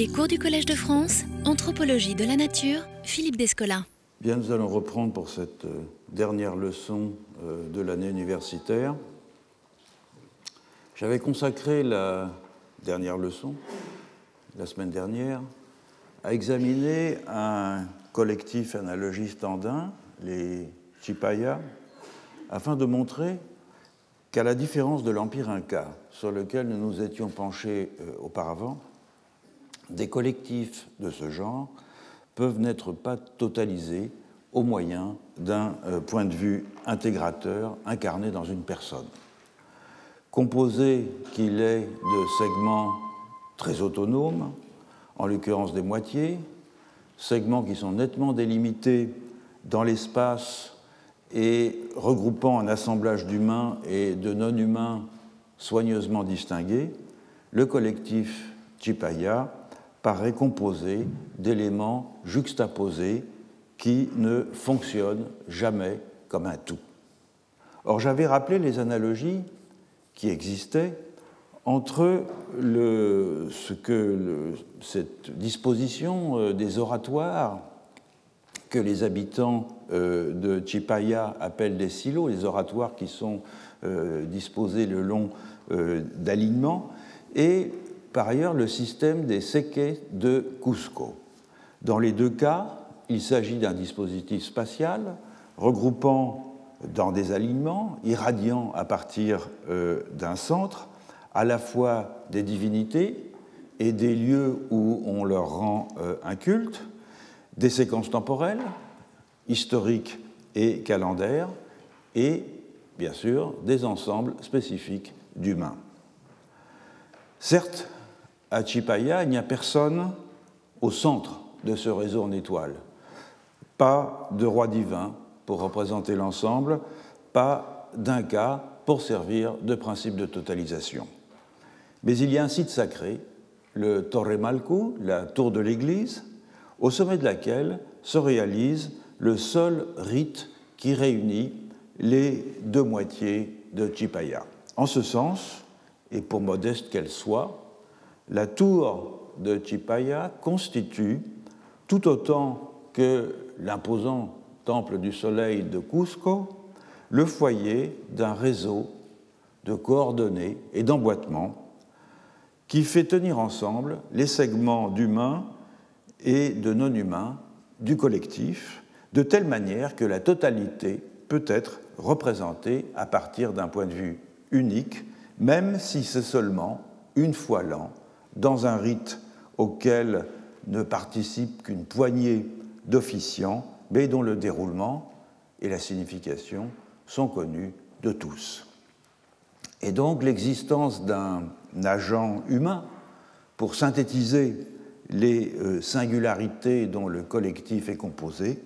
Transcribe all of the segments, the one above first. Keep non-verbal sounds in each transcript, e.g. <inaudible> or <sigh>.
Les cours du Collège de France, Anthropologie de la Nature, Philippe Descola. Bien, nous allons reprendre pour cette euh, dernière leçon euh, de l'année universitaire. J'avais consacré la dernière leçon, la semaine dernière, à examiner un collectif analogiste andin, les Chipaya, afin de montrer qu'à la différence de l'Empire Inca, sur lequel nous nous étions penchés euh, auparavant, des collectifs de ce genre peuvent n'être pas totalisés au moyen d'un euh, point de vue intégrateur incarné dans une personne. Composé qu'il est de segments très autonomes, en l'occurrence des moitiés, segments qui sont nettement délimités dans l'espace et regroupant un assemblage d'humains et de non-humains soigneusement distingués, le collectif Chipaya paraît composé d'éléments juxtaposés qui ne fonctionnent jamais comme un tout. Or, j'avais rappelé les analogies qui existaient entre ce que cette disposition euh, des oratoires que les habitants euh, de Chipaya appellent des silos, les oratoires qui sont euh, disposés le long d'alignements, et par ailleurs le système des seques de Cusco. Dans les deux cas, il s'agit d'un dispositif spatial regroupant dans des alignements, irradiant à partir d'un centre, à la fois des divinités et des lieux où on leur rend euh, un culte, des séquences temporelles, historiques et calendaires, et bien sûr des ensembles spécifiques d'humains. Certes, à Chipaya, il n'y a personne au centre de ce réseau en étoile. Pas de roi divin pour représenter l'ensemble, pas d'un cas pour servir de principe de totalisation. Mais il y a un site sacré, le Torre Malcu, la tour de l'église, au sommet de laquelle se réalise le seul rite qui réunit les deux moitiés de Chipaya. En ce sens, et pour modeste qu'elle soit, la tour de Chipaya constitue, tout autant que l'imposant temple du soleil de Cusco, le foyer d'un réseau de coordonnées et d'emboîtements qui fait tenir ensemble les segments d'humains et de non-humains du collectif, de telle manière que la totalité peut être représentée à partir d'un point de vue unique, même si c'est seulement une fois l'an, dans un rite auquel ne participe qu'une poignée d'officiants, mais dont le déroulement et la signification sont connus de tous. Et donc l'existence d'un agent humain pour synthétiser les euh, singularités dont le collectif est composé,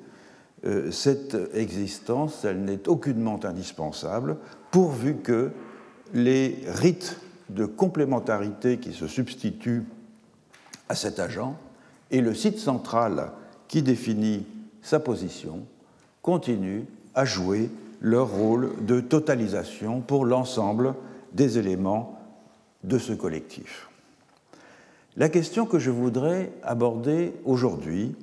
euh, cette existence, elle n'est aucunement indispensable, pourvu que les rites de complémentarité qui se substituent à cet agent et le site central qui définit sa position continuent à jouer leur rôle de totalisation pour l'ensemble des éléments de ce collectif. La question que je voudrais aborder aujourd'hui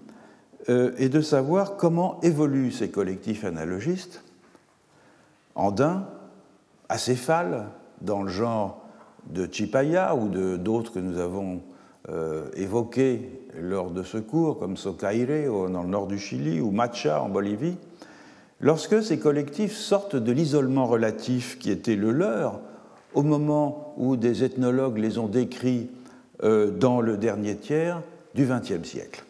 euh, est de savoir comment évoluent ces collectifs analogistes, andins, acéphales, dans le genre de Chipaya ou d'autres que nous avons euh, évoqués lors de ce cours, comme Socaire dans le nord du Chili ou Macha en Bolivie, lorsque ces collectifs sortent de l'isolement relatif qui était le leur au moment où des ethnologues les ont décrits euh, dans le dernier tiers du XXe siècle.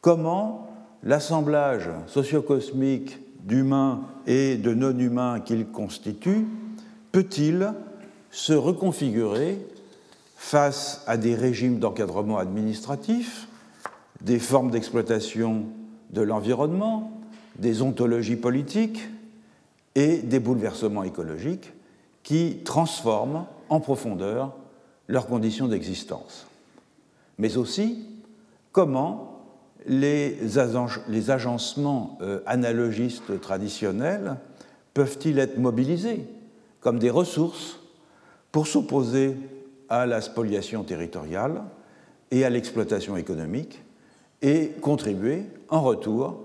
Comment l'assemblage sociocosmique d'humains et de non-humains qu'il constitue peut-il se reconfigurer face à des régimes d'encadrement administratif, des formes d'exploitation de l'environnement, des ontologies politiques et des bouleversements écologiques qui transforment en profondeur leurs conditions d'existence. Mais aussi comment les, agencements euh, analogistes traditionnels peuvent-ils être mobilisés comme des ressources pour s'opposer à la spoliation territoriale et à l'exploitation économique et contribuer en retour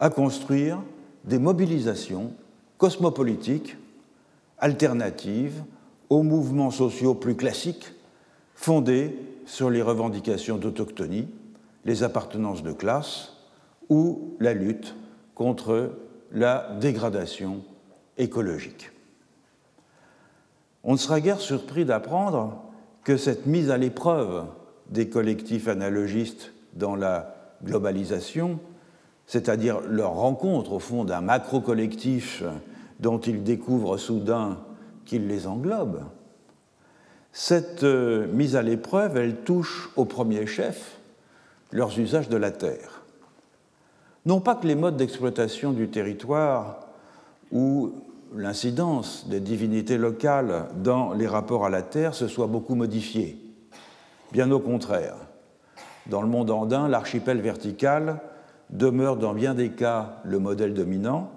à construire des mobilisations cosmopolitiques alternatives aux mouvements sociaux plus classiques fondés sur les revendications d'autochtonie, les appartenances de classe ou la lutte contre la dégradation écologique. On ne sera guère surpris d'apprendre que cette mise à l'épreuve des collectifs analogistes dans la globalisation, c'est-à-dire leur rencontre au fond d'un macro-collectif dont ils découvrent soudain qu'il les englobe, cette euh, mise à l'épreuve, elle touche au premier chef leurs usages de la terre. Non pas que les modes d'exploitation du territoire ou l'incidence des divinités locales dans les rapports à la terre se soient beaucoup modifiés. Bien au contraire. Dans le monde andin, l'archipel vertical demeure dans bien des cas le modèle dominant,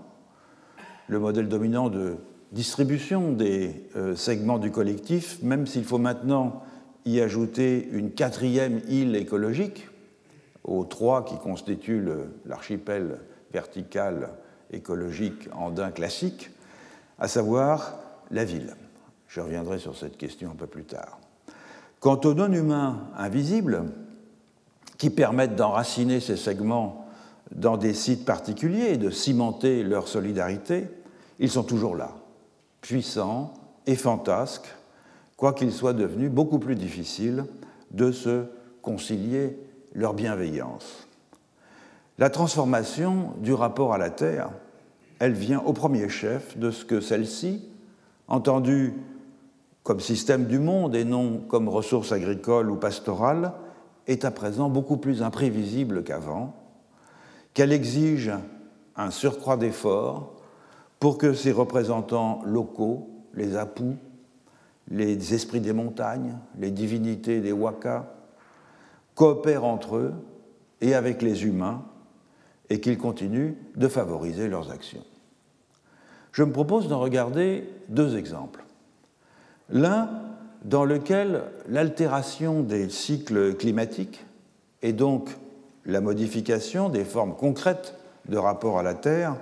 le modèle dominant de distribution des euh, segments du collectif, même s'il faut maintenant y ajouter une quatrième île écologique, aux trois qui constituent l'archipel vertical écologique andin classique, à savoir la ville. Je reviendrai sur cette question un peu plus tard. Quant aux non-humains invisibles, qui permettent d'enraciner ces segments dans des sites particuliers et de cimenter leur solidarité, ils sont toujours là, puissants et fantasques, quoiqu'il soit devenu beaucoup plus difficile de se concilier leur bienveillance. La transformation du rapport à la Terre, elle vient au premier chef de ce que celle-ci, entendue comme système du monde et non comme ressource agricole ou pastorale, est à présent beaucoup plus imprévisible qu'avant, qu'elle exige un surcroît d'efforts pour que ses représentants locaux, les apous, les esprits des montagnes, les divinités des wakas, coopèrent entre eux et avec les humains et qu'ils continuent de favoriser leurs actions. Je me propose d'en regarder deux exemples. L'un dans lequel l'altération des cycles climatiques et donc la modification des formes concrètes de rapport à la Terre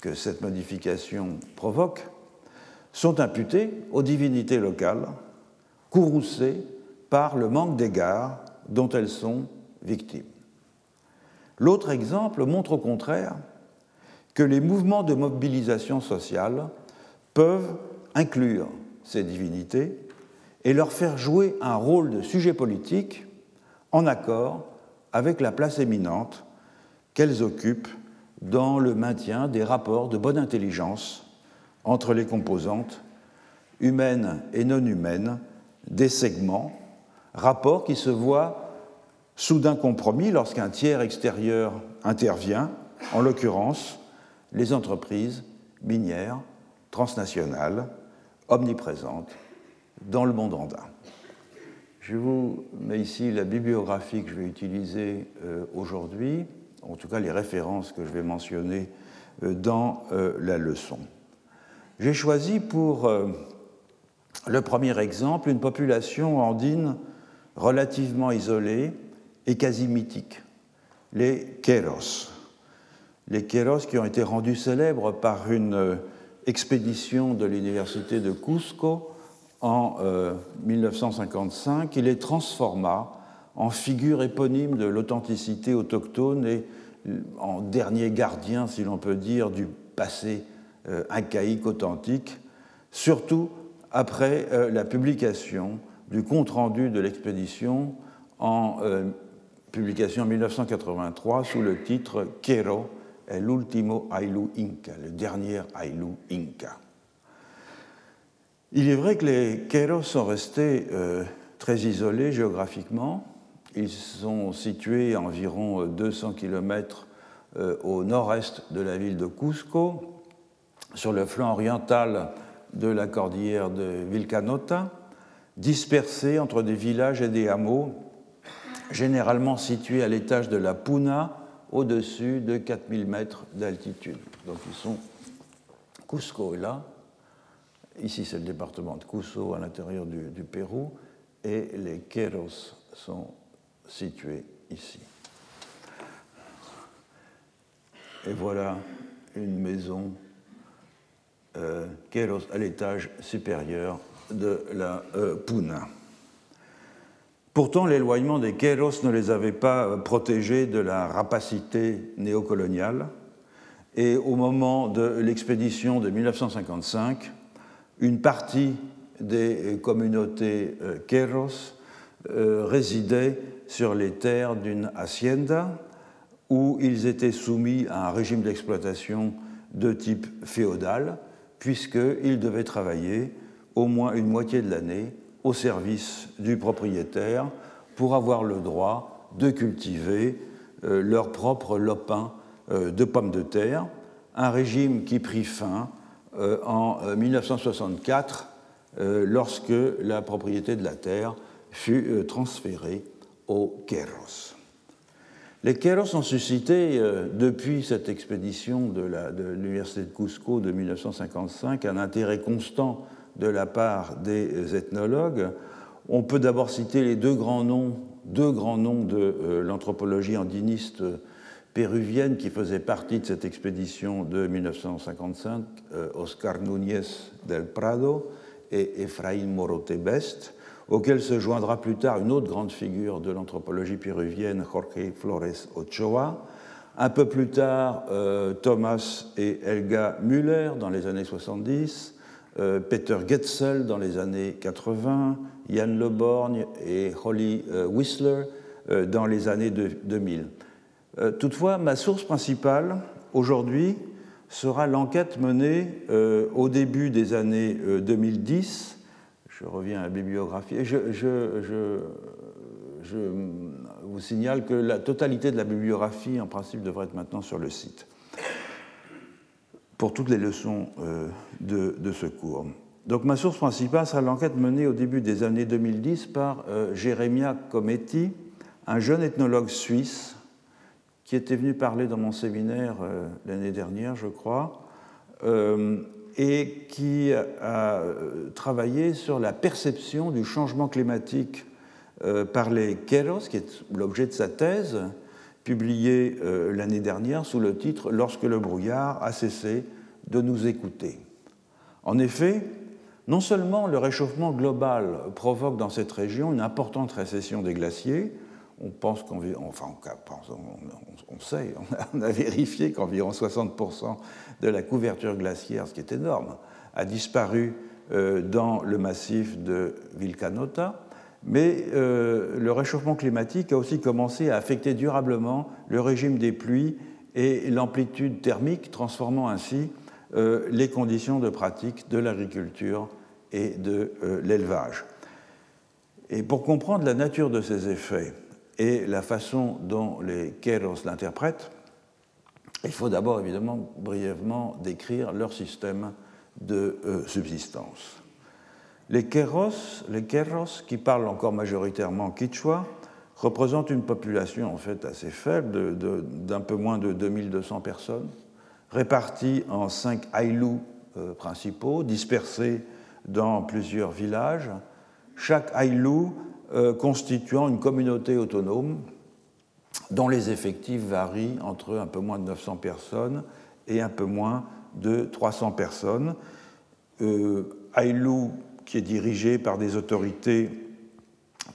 que cette modification provoque sont imputées aux divinités locales, courroucées par le manque d'égards dont elles sont victimes. L'autre exemple montre au contraire que les mouvements de mobilisation sociale peuvent inclure ces divinités et leur faire jouer un rôle de sujet politique en accord avec la place éminente qu'elles occupent dans le maintien des rapports de bonne intelligence entre les composantes humaines et non humaines des segments, rapports qui se voient soudain compromis lorsqu'un tiers extérieur intervient, en l'occurrence les entreprises minières transnationales omniprésentes dans le monde andin. Je vous mets ici la bibliographie que je vais utiliser euh, aujourd'hui, en tout cas les références que je vais mentionner euh, dans euh, la leçon. J'ai choisi pour le premier exemple une population andine relativement isolée et quasi mythique, les Kéros. Les Kéros qui ont été rendus célèbres par une expédition de l'université de Cusco en 1955, euh, il les transforma en figure éponyme de l'authenticité autochtone et euh, en dernier gardien, si l'on peut dire, du passé euh, incaïque authentique, surtout après la publication du compte-rendu de l'expédition en publication en 1983 sous le titre Quero, el último Ailu Inca, le dernier Ailu Inca. Il est vrai que les Queros sont restés euh, très isolés géographiquement. Ils sont situés à environ 200 km euh, au nord-est de la ville de Cusco, sur le flanc oriental de la cordillère de Vilcanota, dispersés entre des villages et des hameaux, généralement situés à l'étage de la Puna, au-dessus de 4000 mètres d'altitude. Donc ils sont Cusco est là, Ici, c'est le département de Cusco à l'intérieur du, Pérou, et les Queros sont situés ici. Et voilà une maison euh, à l'étage supérieur de la euh, Puna. Pourtant, l'éloignement des Kéros ne les avait pas euh, protégés de la rapacité néocoloniale. Et au moment de l'expédition de 1955, une partie des communautés Kéros résidait sur les terres d'une hacienda où ils étaient soumis à un régime d'exploitation de type féodal, puisqu'ils devaient travailler au moins une moitié de l'année au service du propriétaire pour avoir le droit de cultiver euh, leur propre lopin euh, de pommes de terre, un régime qui prit fin euh, en 1964 lorsque la propriété de la terre fut transférée aux Queros. Les Queros ont suscité, depuis cette expédition de l'Université de, de Cusco de 1955, un intérêt constant de la part des ethnologues. On peut d'abord citer les deux grands noms, deux grands noms de euh, l'anthropologie andiniste péruvienne qui faisaient partie de cette expédition de 1955, euh, Oscar Núñez del Prado et Efraín Morote Best, auquel se joindra plus tard une autre grande figure de l'anthropologie péruvienne, Jorge Flores Ochoa. Un peu plus tard, euh, Thomas et Helga Müller dans les années 70, euh, Peter Getzel dans les années 80, Jan Leborgne et Holly euh, Whistler euh, dans les années 2000. Toutefois, ma source principale aujourd'hui sera l'enquête menée au début des années 2010. Je reviens à la bibliographie. je, je, je vous signale que la totalité de la bibliographie, en principe, devrait être maintenant sur le site pour toutes les leçons euh, de, ce cours. Donc ma source principale sera l'enquête menée au début des années 2010 par euh, Jeremia Cometti, un jeune ethnologue suisse qui était venu parler dans mon séminaire euh, l'année dernière, je crois, et qui a travaillé sur la perception du changement climatique par les Keros, qui est l'objet de sa thèse, publié euh, l'année dernière sous le titre Lorsque le brouillard a cessé de nous écouter. En effet, non seulement le réchauffement global provoque dans cette région une importante récession des glaciers, on pense enfin on, sait, <laughs> on a, vérifié qu'environ 60% de la couverture glaciaire, ce qui est énorme, a disparu euh, dans le massif de Vilcanota, mais euh, le réchauffement climatique a aussi commencé à affecter durablement le régime des pluies et l'amplitude thermique, transformant ainsi euh, les conditions de pratique de l'agriculture et de euh, l'élevage. Et pour comprendre la nature de ces effets et la façon dont les Keros l'interprètent, il faut d'abord évidemment brièvement décrire leur système de subsistance. Les Keros, les qui parlent encore majoritairement quichua, représentent une population en fait assez faible, d'un peu moins de 2200 personnes, réparties en cinq aïlous euh, principaux, dispersés dans plusieurs villages, chaque aïlou euh, constituant une communauté autonome dont les effectifs varient entre un peu moins de 900 personnes et un peu moins de 300 personnes. Euh, qui est dirigé par des autorités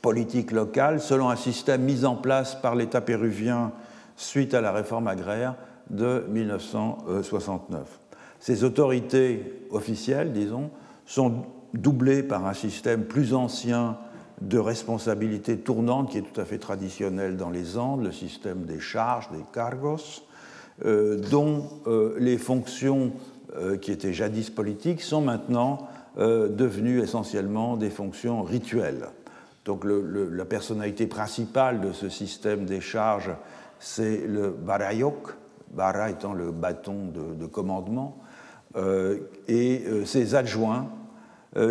politiques locales selon un système mis en place par l'État péruvien suite à la réforme agraire de 1969. Ces autorités officielles, disons, sont doublées par un système plus ancien de responsabilité tournante qui est tout à fait traditionnel dans les Andes, le système des charges, des cargos, euh, dont euh, les fonctions euh, qui étaient jadis politiques sont maintenant devenues essentiellement des fonctions rituelles. Donc la personnalité principale de ce système des charges, c'est le barayok, bara étant le bâton de, commandement, euh, et euh, ses adjoints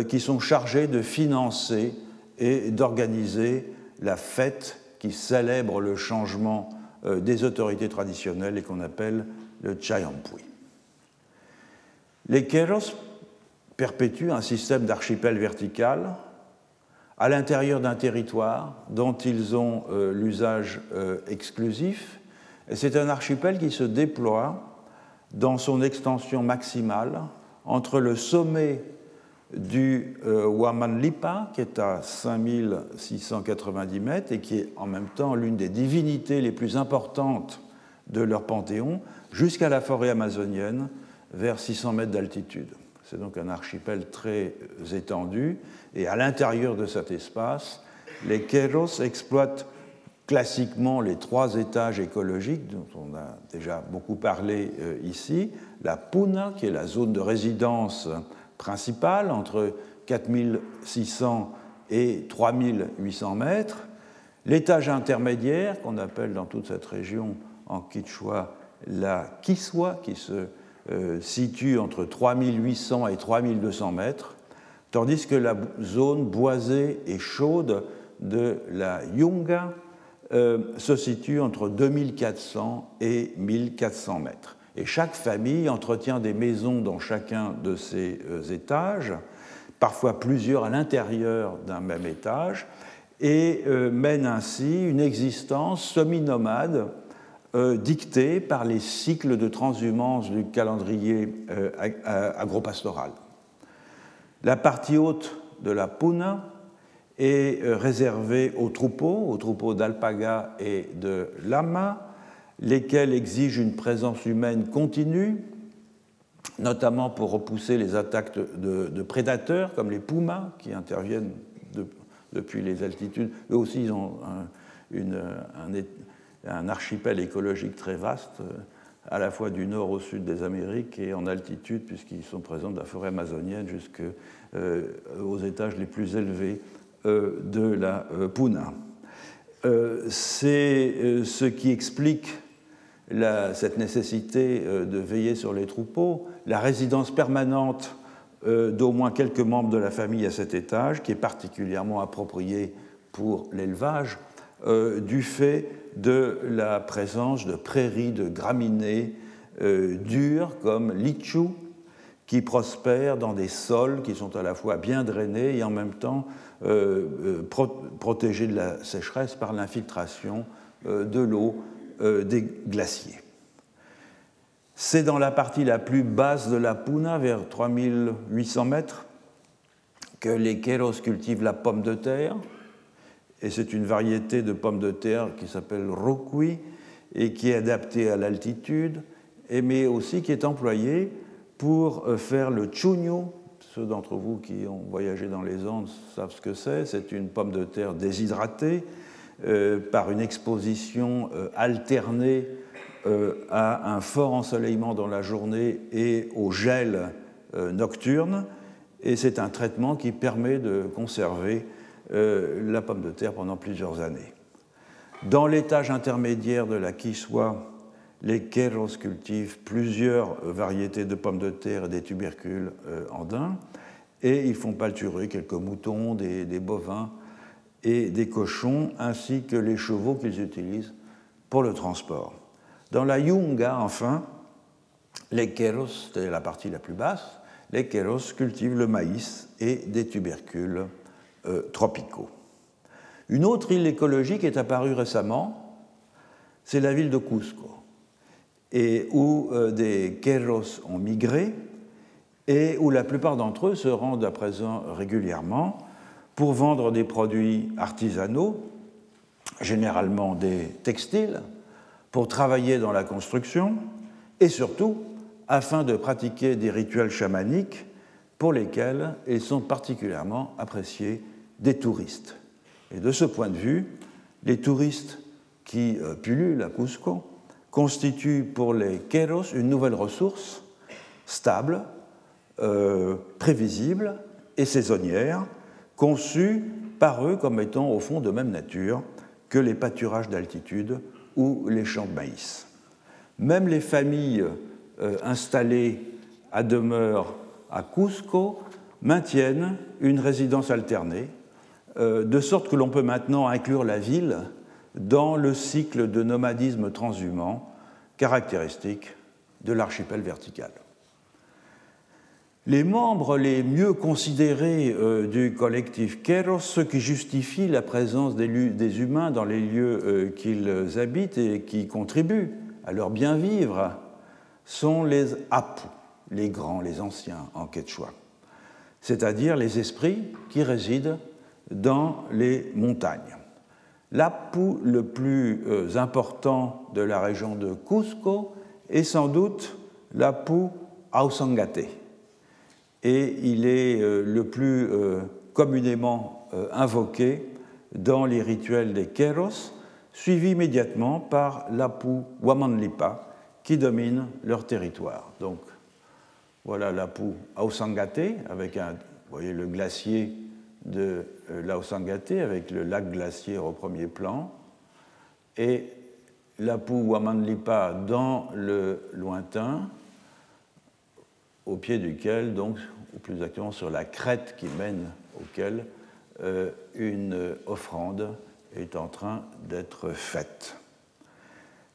qui sont chargés de financer et d'organiser la fête qui célèbre le changement des autorités traditionnelles et qu'on appelle le Chayampui. Les Keros perpétue un système d'archipel vertical à l'intérieur d'un territoire dont ils ont euh, l'usage euh, exclusif. C'est un archipel qui se déploie dans son extension maximale entre le sommet du euh, Wamanlipa, qui est à 5690 mètres et qui est en même temps l'une des divinités les plus importantes de leur panthéon, jusqu'à la forêt amazonienne, vers 600 mètres d'altitude. C'est donc un archipel très étendu, et à l'intérieur de cet espace, les Keros exploitent classiquement les trois étages écologiques dont on a déjà beaucoup parlé euh, ici, la Puna, qui est la zone de résidence principale entre 4600 et 3800 mètres, l'étage intermédiaire qu'on appelle dans toute cette région en quichua la Kiswa, qui se euh, situe entre 3800 et 3200 mètres, tandis que la zone boisée et chaude de la Yunga euh, se situe entre 2400 et 1400 mètres. Et chaque famille entretient des maisons dans chacun de ces euh, étages, parfois plusieurs à l'intérieur d'un même étage, et euh, mène ainsi une existence semi-nomade dictée par les cycles de transhumance du calendrier agropastoral. La partie haute de la Puna est euh, réservée aux troupeaux, aux troupeaux d'alpaga et de lama, lesquels exigent une présence humaine continue, notamment pour repousser les attaques de, prédateurs comme les pumas qui interviennent depuis les altitudes. Eux aussi, ils ont un, archipel écologique très vaste, euh, à la fois du nord au sud des Amériques et en altitude, puisqu'ils sont présents de la forêt amazonienne jusqu'aux euh, étages les plus élevés euh, de la Puna. C'est ce qui explique cette nécessité de veiller sur les troupeaux, la résidence permanente d'au moins quelques membres de la famille à cet étage, qui est particulièrement appropriée pour l'élevage, du fait de la présence de prairies de graminées dures comme l'ichu, qui prospèrent dans des sols qui sont à la fois bien drainés et en même temps euh, euh, protégés de la sécheresse par l'infiltration euh, de l'eau des glaciers. C'est dans la partie la plus basse de la Puna, vers 3800 mètres, que les Kéros cultivent la pomme de terre. Et c'est une variété de pomme de terre qui s'appelle Rokui et qui est adaptée à l'altitude, mais aussi qui est employée pour faire le chunyo, ceux d'entre vous qui ont voyagé dans les Andes savent ce que c'est. C'est une pomme de terre déshydratée euh, par une exposition euh, alternée euh, à un fort ensoleillement dans la journée et au gel nocturne. Et c'est un traitement qui permet de conserver la pomme de terre pendant plusieurs années. Dans l'étage intermédiaire de la Kiswa, les Kéros cultivent plusieurs variétés de pommes de terre et des tubercules euh, andins, et ils font pâturer quelques moutons, des, bovins et des cochons, ainsi que les chevaux qu'ils utilisent pour le transport. Dans la Yunga, enfin, les Kéros, c'est la partie la plus basse, les Kéros cultivent le maïs et des tubercules euh, tropicaux. Une autre île écologique est apparue récemment, c'est la ville de Cusco et où euh, des Keros ont migré et où la plupart d'entre eux se rendent à présent régulièrement pour vendre des produits artisanaux, généralement des textiles, pour travailler dans la construction et surtout afin de pratiquer des rituels chamaniques pour lesquels ils sont particulièrement appréciés des touristes. Et de ce point de vue, les touristes qui euh, pullulent à Cusco constitue pour les Kéros une nouvelle ressource stable, euh, prévisible et saisonnière, conçue par eux comme étant au fond de même nature que les pâturages d'altitude ou les champs de maïs. Même les familles euh, installées à demeure à Cusco maintiennent une résidence alternée, de sorte que l'on peut maintenant inclure la ville dans le cycle de nomadisme transhumant caractéristique de l'archipel vertical. Les membres les mieux considérés euh, du collectif Keros, ceux qui justifient la présence des, humains dans les lieux euh, qu'ils habitent et qui contribuent à leur bien-vivre, sont les Apu, les grands, les anciens en quechua, c'est-à-dire les esprits qui résident dans les montagnes. L'Apu le plus euh, important de la région de Cusco est sans doute l'Apu Ausangate et il est euh, le plus euh, communément invoqué dans les rituels des Keros, suivi immédiatement par l'Apu Wamanlipa, qui domine leur territoire. Donc voilà l'Apu Ausangate, avec un, voyez le glacier de l'Ausangate, avec le lac glaciaire au premier plan, et l'Apu Wamanlipa dans le lointain, au pied duquel, donc, ou plus exactement sur la crête qui mène auquel euh, une offrande est en train d'être faite.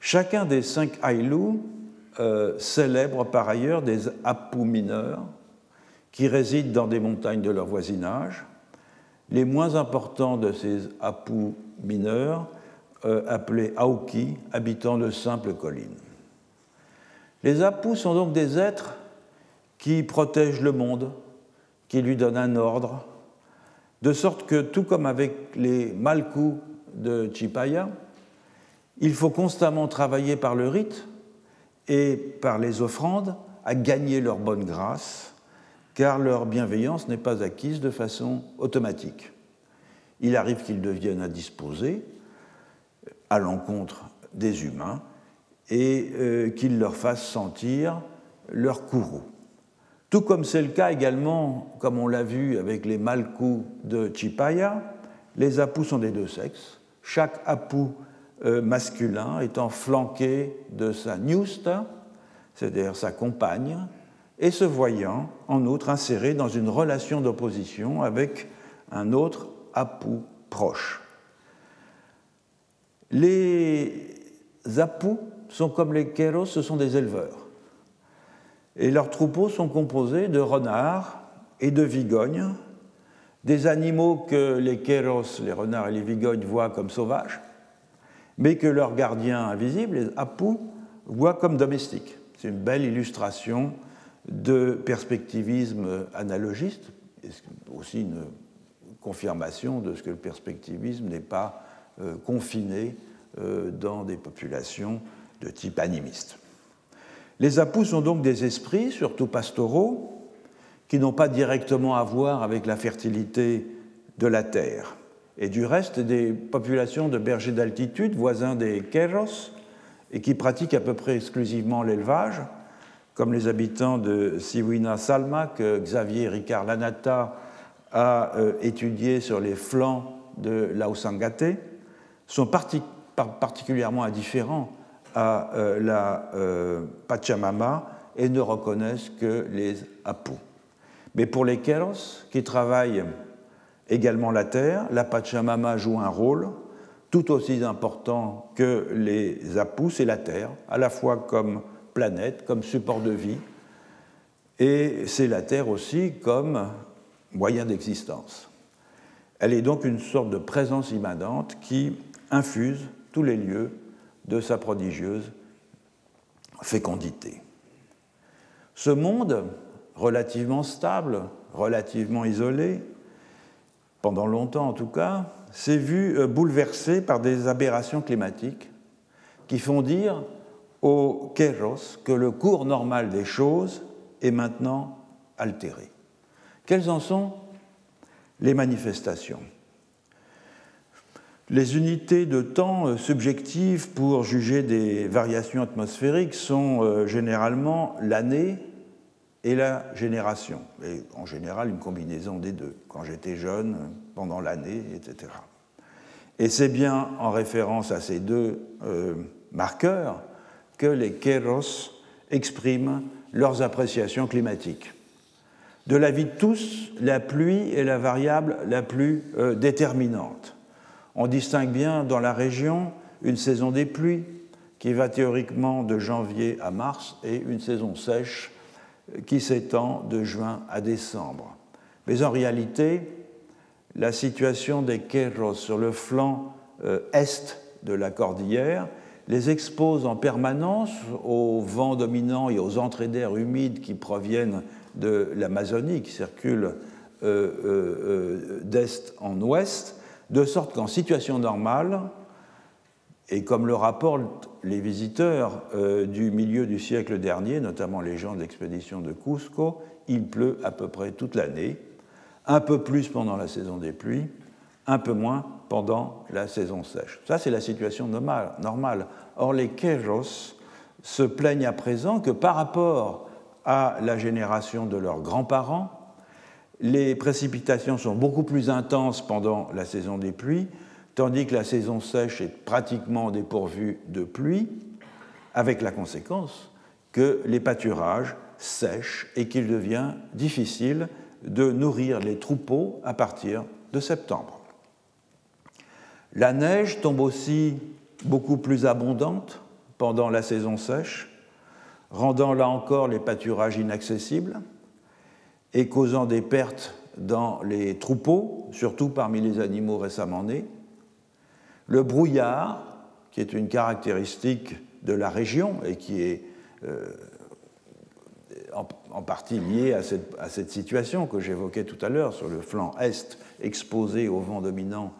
Chacun des cinq Ailou euh, célèbre par ailleurs des Apu mineurs qui résident dans des montagnes de leur voisinage. Les moins importants de ces Apu mineurs, euh, appelés Aoki, habitant de simples collines. Les Apu sont donc des êtres qui protège le monde, qui lui donne un ordre, de sorte que, tout comme avec les malcous de Chipaya, il faut constamment travailler par le rite et par les offrandes à gagner leur bonne grâce, car leur bienveillance n'est pas acquise de façon automatique. Il arrive qu'ils deviennent indisposés à l'encontre des humains et euh, qu'ils leur fassent sentir leur courroux. Tout comme c'est le cas également, comme on l'a vu avec les malcous de Chipaya, les apous sont des deux sexes, chaque apou euh, masculin étant flanqué de sa niusta, c'est-à-dire sa compagne, et se voyant en outre inséré dans une relation d'opposition avec un autre apou proche. Les apous sont comme les kéros, ce sont des éleveurs et leurs troupeaux sont composés de renards et de vigognes, des animaux que les kéros, les renards et les vigognes, voient comme sauvages, mais que leurs gardiens invisibles, les apous, voient comme domestiques. C'est une belle illustration de perspectivisme analogiste, aussi une confirmation de ce que le perspectivisme n'est pas euh, confiné euh, dans des populations de type animiste. Les apous sont donc des esprits, surtout pastoraux, qui n'ont pas directement à voir avec la fertilité de la terre. Et du reste, des populations de bergers d'altitude, voisins des Keros, et qui pratiquent à peu près exclusivement l'élevage, comme les habitants de Siwina Salma, que Xavier Ricard Lanata a euh, étudié sur les flancs de Laosangate, sont particulièrement indifférents à euh, la euh, Pachamama et ne reconnaissent que les Apus. Mais pour les Keros, qui travaillent également la terre, la Pachamama joue un rôle tout aussi important que les Apus, c'est la terre, à la fois comme planète, comme support de vie, et c'est la terre aussi comme moyen d'existence. Elle est donc une sorte de présence immanente qui infuse tous les lieux de sa prodigieuse fécondité. Ce monde, relativement stable, relativement isolé, pendant longtemps en tout cas, s'est vu bouleversé par des aberrations climatiques qui font dire au Kéros que le cours normal des choses est maintenant altéré. Quelles en sont les manifestations? Les unités de temps euh, subjectives pour juger des variations atmosphériques sont euh, généralement l'année et la génération, et en général une combinaison des deux, quand j'étais jeune, pendant l'année, etc. Et c'est bien en référence à ces deux euh, marqueurs les Kéros expriment leurs appréciations climatiques. De la vie de tous, la pluie est la variable la plus déterminante. On distingue bien dans la région une saison des pluies qui va théoriquement de janvier à mars et une saison sèche qui s'étend de juin à décembre. Mais en réalité, la situation des Queiros sur le flanc euh, est de la cordillère les expose en permanence aux vents dominants et aux entrées d'air humides qui proviennent de l'Amazonie, qui circulent euh, euh, d'est en ouest, de sorte qu'en situation normale, et comme le rapportent les visiteurs du milieu du siècle dernier, notamment les gens de l'expédition de Cusco, il pleut à peu près toute l'année, un peu plus pendant la saison des pluies, un peu moins pendant la saison sèche. Ça, c'est la situation normale. Or, les Queiros se plaignent à présent que par rapport à la génération de leurs grands-parents, les précipitations sont beaucoup plus intenses pendant la saison des pluies, tandis que la saison sèche est pratiquement dépourvue de pluie, avec la conséquence que les pâturages sèchent et qu'il devient difficile de nourrir les troupeaux à partir de septembre. La neige tombe aussi beaucoup plus abondante pendant la saison sèche, rendant là encore les pâturages inaccessibles et causant des pertes dans les troupeaux, surtout parmi les animaux récemment nés. Le brouillard, qui est une caractéristique de la région et qui est euh, en, partie lié à cette, situation que j'évoquais tout à l'heure sur le flanc est exposé au vent dominant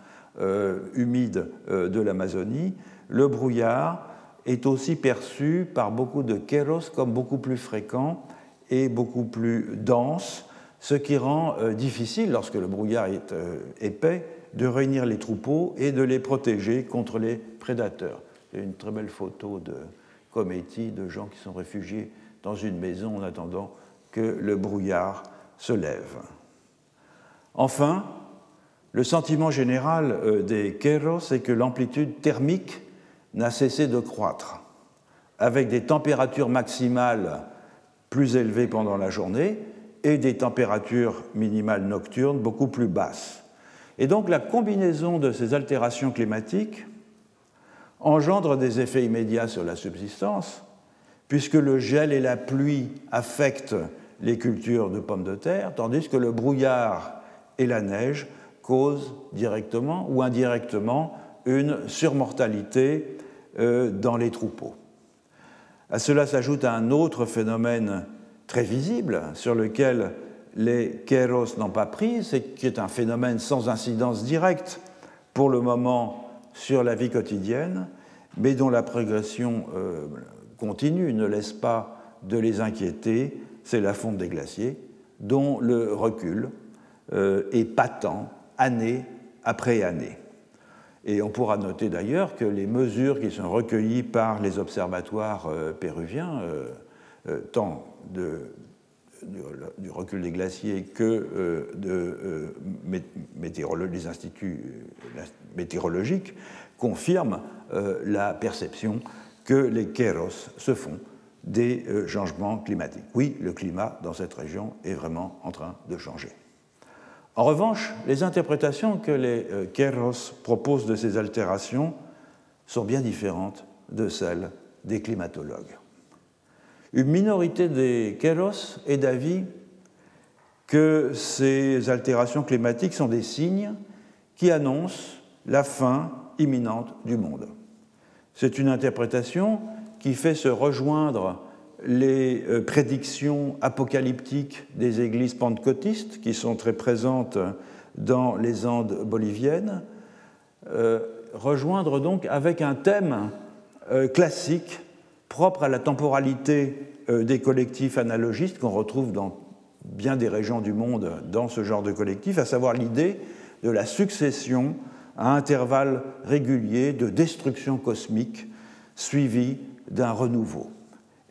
humide euh, de l'Amazonie, le brouillard est aussi perçu par beaucoup de kéros comme beaucoup plus fréquent et beaucoup plus dense, ce qui rend euh, difficile, lorsque le brouillard est épais, de réunir les troupeaux et de les protéger contre les prédateurs. Il y a une très belle photo de Cometti, de gens qui sont réfugiés dans une maison en attendant que le brouillard se lève. Enfin, le sentiment général euh, des Queros, c'est que l'amplitude thermique n'a cessé de croître, avec des températures maximales plus élevées pendant la journée et des températures minimales nocturnes beaucoup plus basses. Et donc la combinaison de ces altérations climatiques engendre des effets immédiats sur la subsistance, puisque le gel et la pluie affectent les cultures de pommes de terre, tandis que le brouillard et la neige causent directement ou indirectement une surmortalité euh, dans les troupeaux. À cela s'ajoute un autre phénomène très visible sur lequel les kéros n'ont pas pris, c'est qui est un phénomène sans incidence directe pour le moment sur la vie quotidienne, mais dont la progression euh, continue ne laisse pas de les inquiéter, c'est la fonte des glaciers, dont le recul euh, est patent année après année. Et on pourra noter d'ailleurs que les mesures qui sont recueillies par les observatoires euh, péruviens, euh, tant de, du, recul des glaciers que de, des instituts météorologiques, confirment la perception que les kéros se font des euh, changements climatiques. Oui, le climat dans cette région est vraiment en train de changer. En revanche, les interprétations que les euh, kéros proposent de ces altérations sont bien différentes de celles des climatologues. Une minorité des kéros est d'avis que ces altérations climatiques sont des signes qui annoncent la fin imminente du monde. C'est une interprétation qui fait se rejoindre les euh, prédictions apocalyptiques des églises pentecôtistes qui sont très présentes dans les Andes boliviennes, euh, rejoindre donc avec un thème euh, classique propre à la temporalité des collectifs analogistes qu'on retrouve dans bien des régions du monde dans ce genre de collectif, à savoir l'idée de la succession à intervalles réguliers de destruction cosmique suivie d'un renouveau.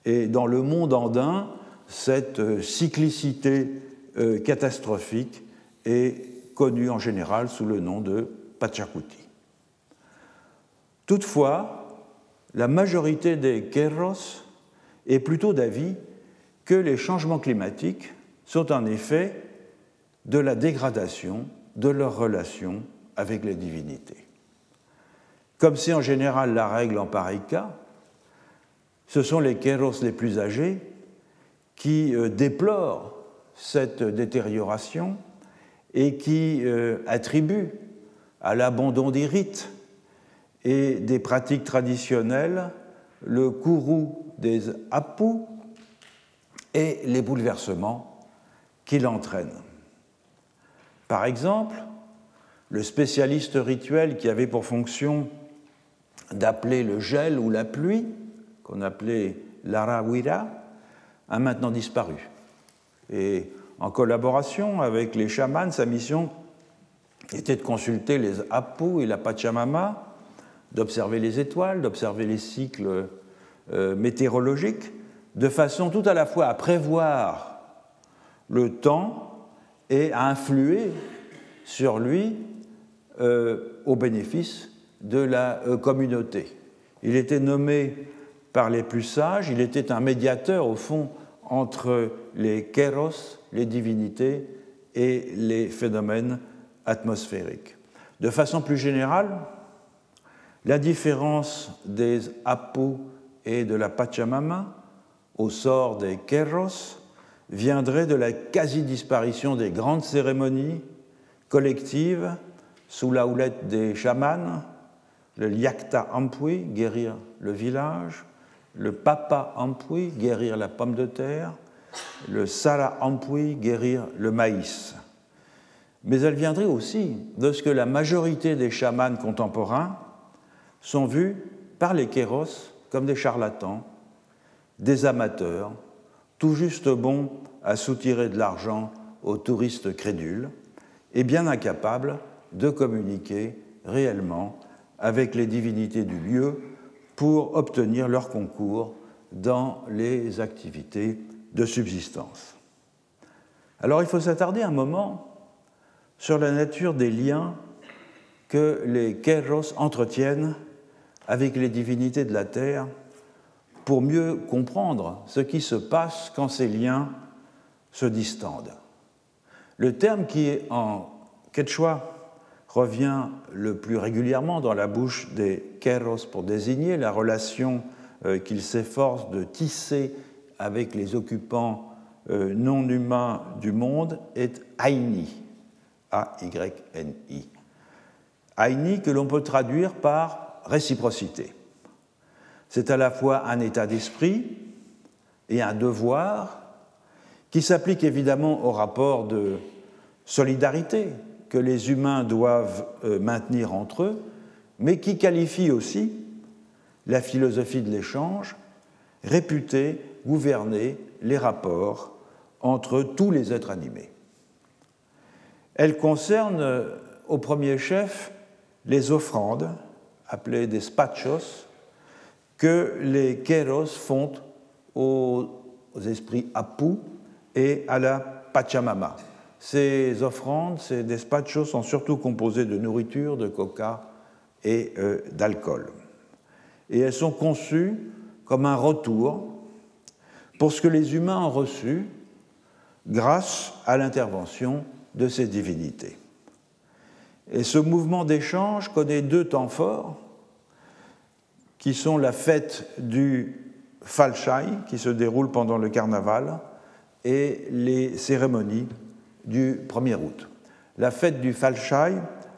Et dans le monde andin, cette euh, cyclicité euh, catastrophique est connue en général sous le nom de Pachacuti. Toutefois, la majorité des Querros est plutôt d'avis que les changements climatiques sont en effet de la dégradation de leurs relations avec les divinités. Comme c'est en général la règle en pareil cas, ce sont les kéros les plus âgés qui déplore cette détérioration et qui attribue à l'abandon des rites et des pratiques traditionnelles le courroux des apous et les bouleversements qu'il entraîne. Par exemple, le spécialiste rituel qui avait pour fonction d'appeler le gel ou la pluie, qu'on appelait l'arawira, a maintenant disparu. Et en collaboration avec les chamans, sa mission était de consulter les apous et la Pachamama, d'observer les étoiles, d'observer les cycles euh, météorologiques, de façon tout à la fois à prévoir le temps et à influer sur lui euh, au bénéfice de la euh, communauté. Il était nommé par les plus sages, il était un médiateur au fond entre les kéros, les divinités, et les phénomènes atmosphériques. De façon plus générale, la différence des Apu et de la Pachamama au sort des Keros viendrait de la quasi-disparition des grandes cérémonies collectives sous la houlette des chamans, le Liakta Ampui, guérir le village, le Papa Ampui, guérir la pomme de terre, le Sara Ampui, guérir le maïs. Mais elle viendrait aussi de ce que la majorité des chamans contemporains sont vus par les kéros comme des charlatans, des amateurs, tout juste bons à soutirer de l'argent aux touristes crédules, et bien incapables de communiquer réellement avec les divinités du lieu pour obtenir leur concours dans les activités de subsistance. Alors il faut s'attarder un moment sur la nature des liens que les Kéros entretiennent avec les divinités de la terre pour mieux comprendre ce qui se passe quand ces liens se distendent. Le terme qui, en quechua, revient le plus régulièrement dans la bouche des Kéros pour désigner la relation euh, qu'ils s'efforcent de tisser avec les occupants euh, non humains du monde est Aini, A-Y-N-I. Aini que l'on peut traduire par réciprocité. C'est à la fois un état d'esprit et un devoir qui s'applique évidemment au rapport de solidarité que les humains doivent euh, maintenir entre eux, mais qui qualifie aussi la philosophie de l'échange, réputée gouverner les rapports entre tous les êtres animés. Elle concerne euh, au premier chef les offrandes appelés des spachos, que les kéros font aux, esprits Apu et à la Pachamama. Ces offrandes, ces despachos sont surtout composées de nourriture, de coca et euh, d'alcool. Et elles sont conçues comme un retour pour ce que les humains ont reçu grâce à l'intervention de ces divinités. Et ce mouvement d'échange connaît deux temps forts qui sont la fête du Falchai, qui se déroule pendant le carnaval, et les cérémonies du 1er août. La fête du Falchai,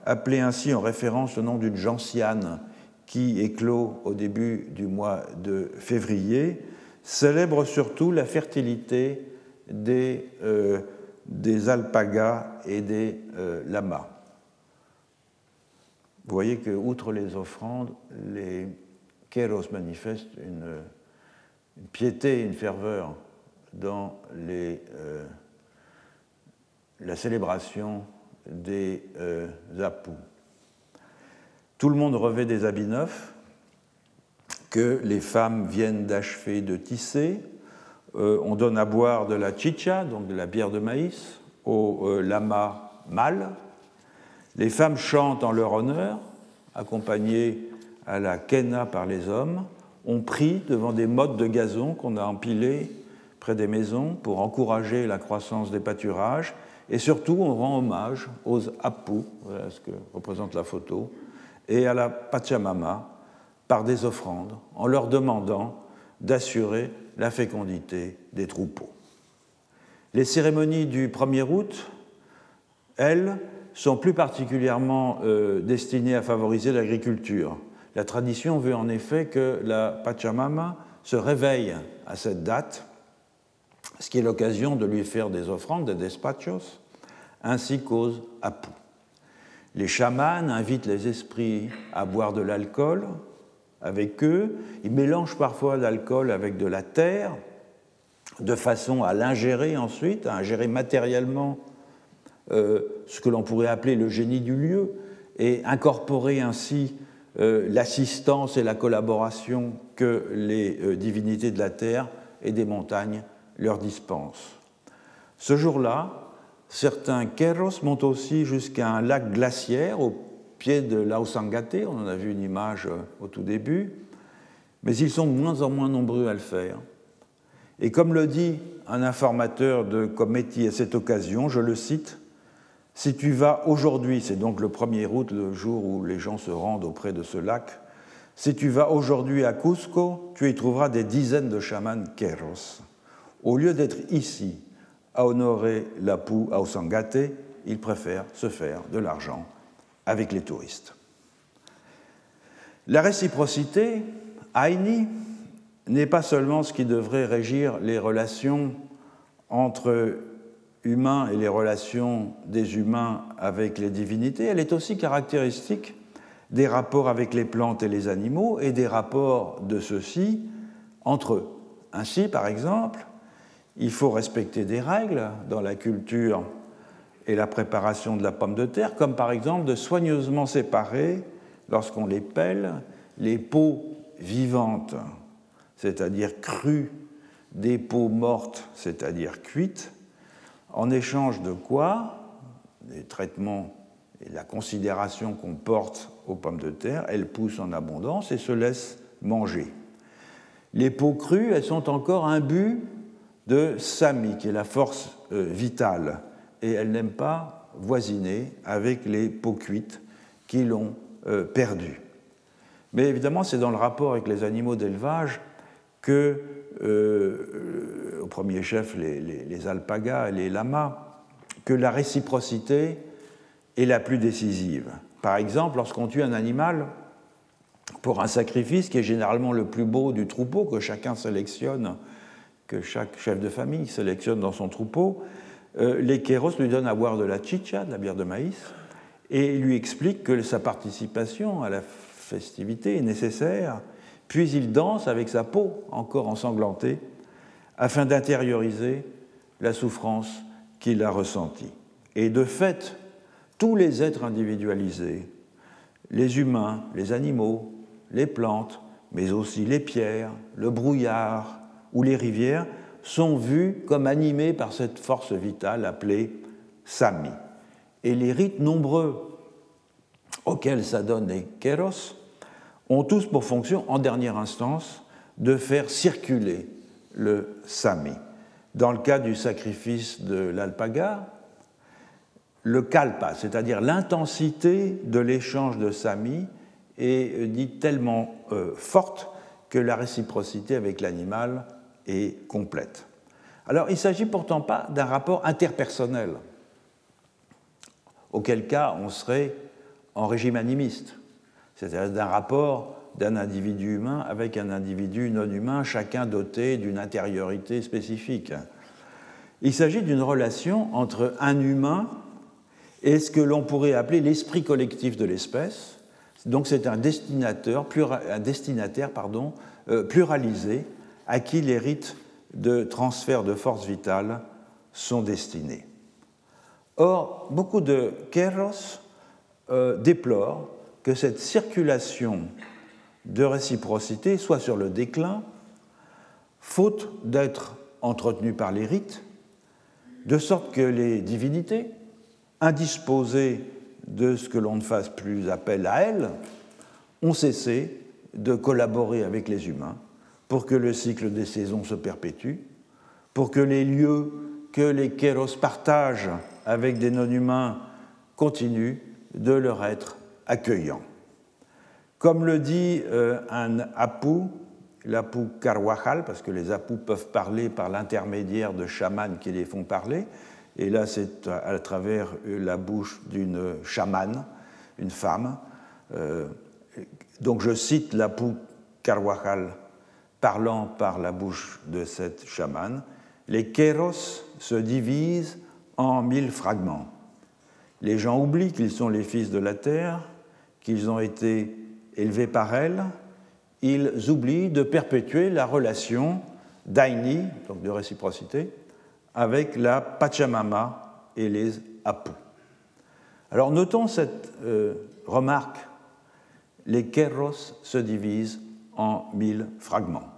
appelée ainsi en référence au nom d'une gentiane qui éclot au début du mois de février, célèbre surtout la fertilité des, euh, alpagas et des euh, lamas. Vous voyez que, outre les offrandes, les Kéros manifeste une, piété, une ferveur dans les, euh, la célébration des euh. Tout le monde revêt des habits neufs que les femmes viennent d'achever de tisser. Euh, on donne à boire de la chicha, donc de la bière de maïs, au lama mâle. Les femmes chantent en leur honneur, accompagnées à la Kena par les hommes, on prie devant des mottes de gazon qu'on a empilées près des maisons pour encourager la croissance des pâturages. Et surtout, on rend hommage aux Apu, voilà ce que représente la photo, et à la Pachamama par des offrandes, en leur demandant d'assurer la fécondité des troupeaux. Les cérémonies du 1er août, elles, sont plus particulièrement euh, destinées à favoriser l'agriculture. La tradition veut en effet que la Pachamama se réveille à cette date, ce qui est l'occasion de lui faire des offrandes, des despachos, ainsi qu'aux apous. Les chamans invitent les esprits à boire de l'alcool avec eux. Ils mélangent parfois l'alcool avec de la terre, de façon à l'ingérer ensuite, à ingérer matériellement euh, ce que l'on pourrait appeler le génie du lieu, et incorporer ainsi euh, l'assistance et la collaboration que les euh, divinités de la terre et des montagnes leur dispensent. Ce jour-là, Certains keros montent aussi jusqu'à un lac glaciaire au pied de l'Ausangate, on en a vu une image euh, au tout début, mais ils sont de moins en moins nombreux à le faire. Et comme le dit un informateur de Cometi à cette occasion, je le cite, Si tu vas aujourd'hui, c'est donc le 1er août, le jour où les gens se rendent auprès de ce lac, si tu vas aujourd'hui à Cusco, tu y trouveras des dizaines de chamans keros. Au lieu d'être ici, à honorer la poux à Osangate, il préfère se faire de l'argent avec les touristes. La réciprocité, Aini, n'est pas seulement ce qui devrait régir les relations entre humains et les relations des humains avec les divinités, elle est aussi caractéristique des rapports avec les plantes et les animaux et des rapports de ceux-ci entre eux. Ainsi, par exemple, il faut respecter des règles dans la culture et la préparation de la pomme de terre, comme par exemple de soigneusement séparer, lorsqu'on les pèle, les peaux vivantes, c'est-à-dire crues, des peaux mortes, c'est-à-dire cuites, en échange de quoi les traitements et la considération qu'on porte aux pommes de terre, elles poussent en abondance et se laissent manger. Les peaux crues, elles sont encore imbues de Sami, qui est la force euh, vitale, et elle n'aime pas voisiner avec les peaux cuites qui l'ont euh, perdue. Mais évidemment, c'est dans le rapport avec les animaux d'élevage que, euh, au premier chef, les, les, alpagas et les lamas, que la réciprocité est la plus décisive. Par exemple, lorsqu'on tue un animal pour un sacrifice qui est généralement le plus beau du troupeau, que chacun sélectionne que chaque chef de famille sélectionne dans son troupeau, euh, les kéros lui donnent à boire de la chicha, de la bière de maïs, et lui expliquent que sa participation à la festivité est nécessaire, puis il danse avec sa peau encore ensanglantée afin d'intérioriser la souffrance qu'il a ressentie. Et de fait, tous les êtres individualisés, les humains, les animaux, les plantes, mais aussi les pierres, le brouillard, où les rivières sont vues comme animées par cette force vitale appelée Sami. Et les rites nombreux auxquels s'adonnent les Kéros ont tous pour fonction, en dernière instance, de faire circuler le Sami. Dans le cas du sacrifice de l'alpaga, le kalpa, c'est-à-dire l'intensité de l'échange de Sami, est dite tellement euh, forte que la réciprocité avec l'animal et complète. Alors, il ne s'agit pourtant pas d'un rapport interpersonnel, auquel cas on serait en régime animiste, c'est-à-dire d'un rapport d'un individu humain avec un individu non humain, chacun doté d'une intériorité spécifique. Il s'agit d'une relation entre un humain et ce que l'on pourrait appeler l'esprit collectif de l'espèce. Donc c'est un, destinataire, euh, pluralisé à qui les rites de transfert de force vitale sont destinés. Or, beaucoup de kéros euh, déplorent que cette circulation de réciprocité soit sur le déclin, faute d'être entretenue par les rites, de sorte que les divinités, indisposées de ce que l'on ne fasse plus appel à elles, ont cessé de collaborer avec les humains pour que le cycle des saisons se perpétue, pour que les lieux que les kéros partagent avec des non-humains continuent de leur être accueillants. Comme le dit euh, un Apu, l'Apu Carwajal, parce que les Apus peuvent parler par l'intermédiaire de chamans qui les font parler. Et là, c'est à, travers la bouche d'une chamane, une femme. Euh, donc je cite l'Apu Carwajal parlant par la bouche de cette chamane. Les kéros se divisent en mille fragments. Les gens oublient qu'ils sont les fils de la terre, qu'ils ont été élevés par elle. Ils oublient de perpétuer la relation d'aini, donc de réciprocité, avec la Pachamama et les Apu. Alors notons cette euh, remarque. Les Keros se divisent en mille fragments.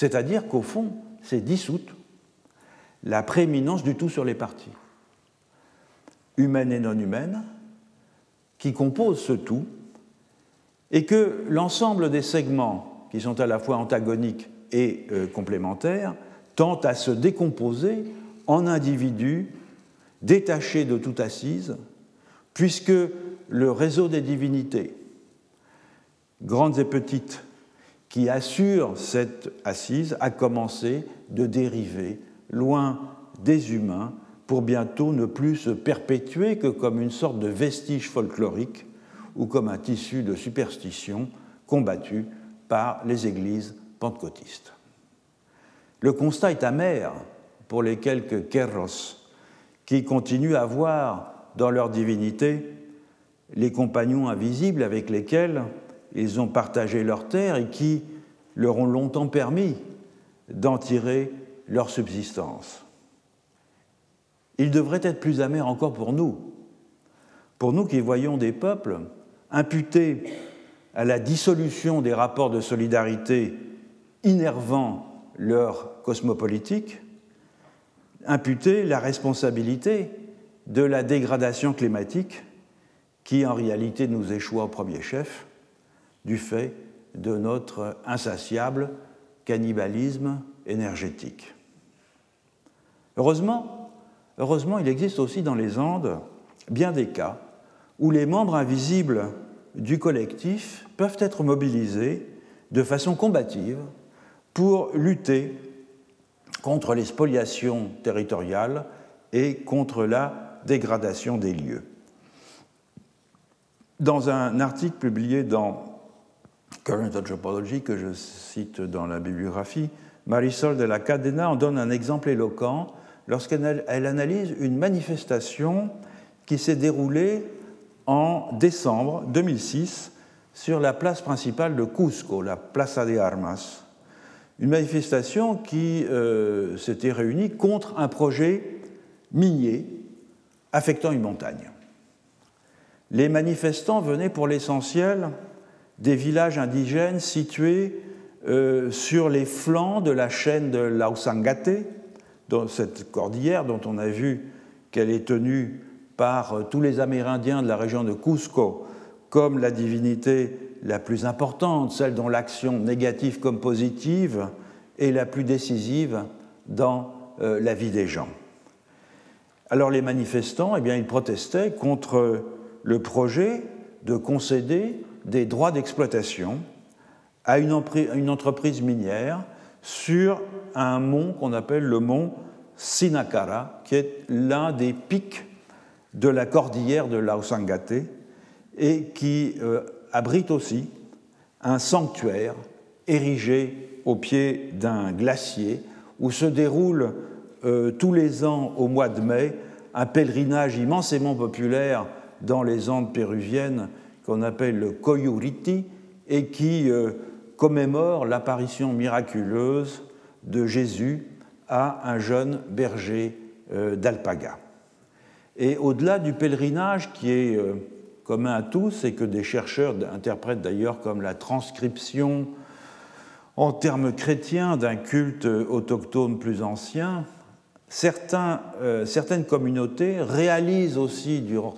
C'est-à-dire qu'au fond, c'est dissoute la prééminence du tout sur les parties, humaines et non humaines, qui composent ce tout, et que l'ensemble des segments, qui sont à la fois antagoniques et euh, complémentaires, tendent à se décomposer en individus détachés de toute assise, puisque le réseau des divinités, grandes et petites, qui assurent cette assise, a commencé de dériver loin des humains pour bientôt ne plus se perpétuer que comme une sorte de vestige folklorique ou comme un tissu de superstition combattu par les églises pentecôtistes. Le constat est amer pour les quelques Kerros qui continuent à voir dans leur divinité les compagnons invisibles avec lesquels ils ont partagé leur terre et qui leur ont longtemps permis d'en tirer leur subsistance. Il devrait être plus amer encore pour nous, pour nous qui voyons des peuples imputés à la dissolution des rapports de solidarité innervant leur cosmopolitique, imputer la responsabilité de la dégradation climatique qui en réalité nous échoua au premier chef du fait de notre insatiable cannibalisme énergétique. Heureusement, heureusement, il existe aussi dans les Andes bien des cas où les membres invisibles du collectif peuvent être mobilisés de façon combative pour lutter contre les spoliations territoriales et contre la dégradation des lieux. Dans un article publié dans Current Anthropology, que je cite dans la bibliographie, Marisol de la Cadena en donne un exemple éloquent lorsqu'elle analyse une manifestation qui s'est déroulée en décembre 2006 sur la place principale de Cusco, la Plaza de Armas. Une manifestation qui euh, s'était réunie contre un projet minier affectant une montagne. Les manifestants venaient pour l'essentiel des villages indigènes situés euh, sur les flancs de la chaîne de Lausangate, dans cette cordillère dont on a vu qu'elle est tenue par euh, tous les Amérindiens de la région de Cusco comme la divinité la plus importante, celle dont l'action négative comme positive est la plus décisive dans euh, la vie des gens. Alors les manifestants, eh bien, ils protestaient contre le projet de concéder des droits d'exploitation à une, entreprise minière sur un mont qu'on appelle le mont Sinakara, qui est l'un des pics de la cordillère de Laosangate et qui euh, abrite aussi un sanctuaire érigé au pied d'un glacier où se déroule euh, tous les ans au mois de mai un pèlerinage immensément populaire dans les Andes péruviennes qu'on appelle le Coyuriti et qui euh, commémore l'apparition miraculeuse de Jésus à un jeune berger euh, d'Alpaga. Et au-delà du pèlerinage qui est euh, commun à tous et que des chercheurs interprètent d'ailleurs comme la transcription en termes chrétiens d'un culte autochtone plus ancien, certains, certaines communautés réalisent aussi durant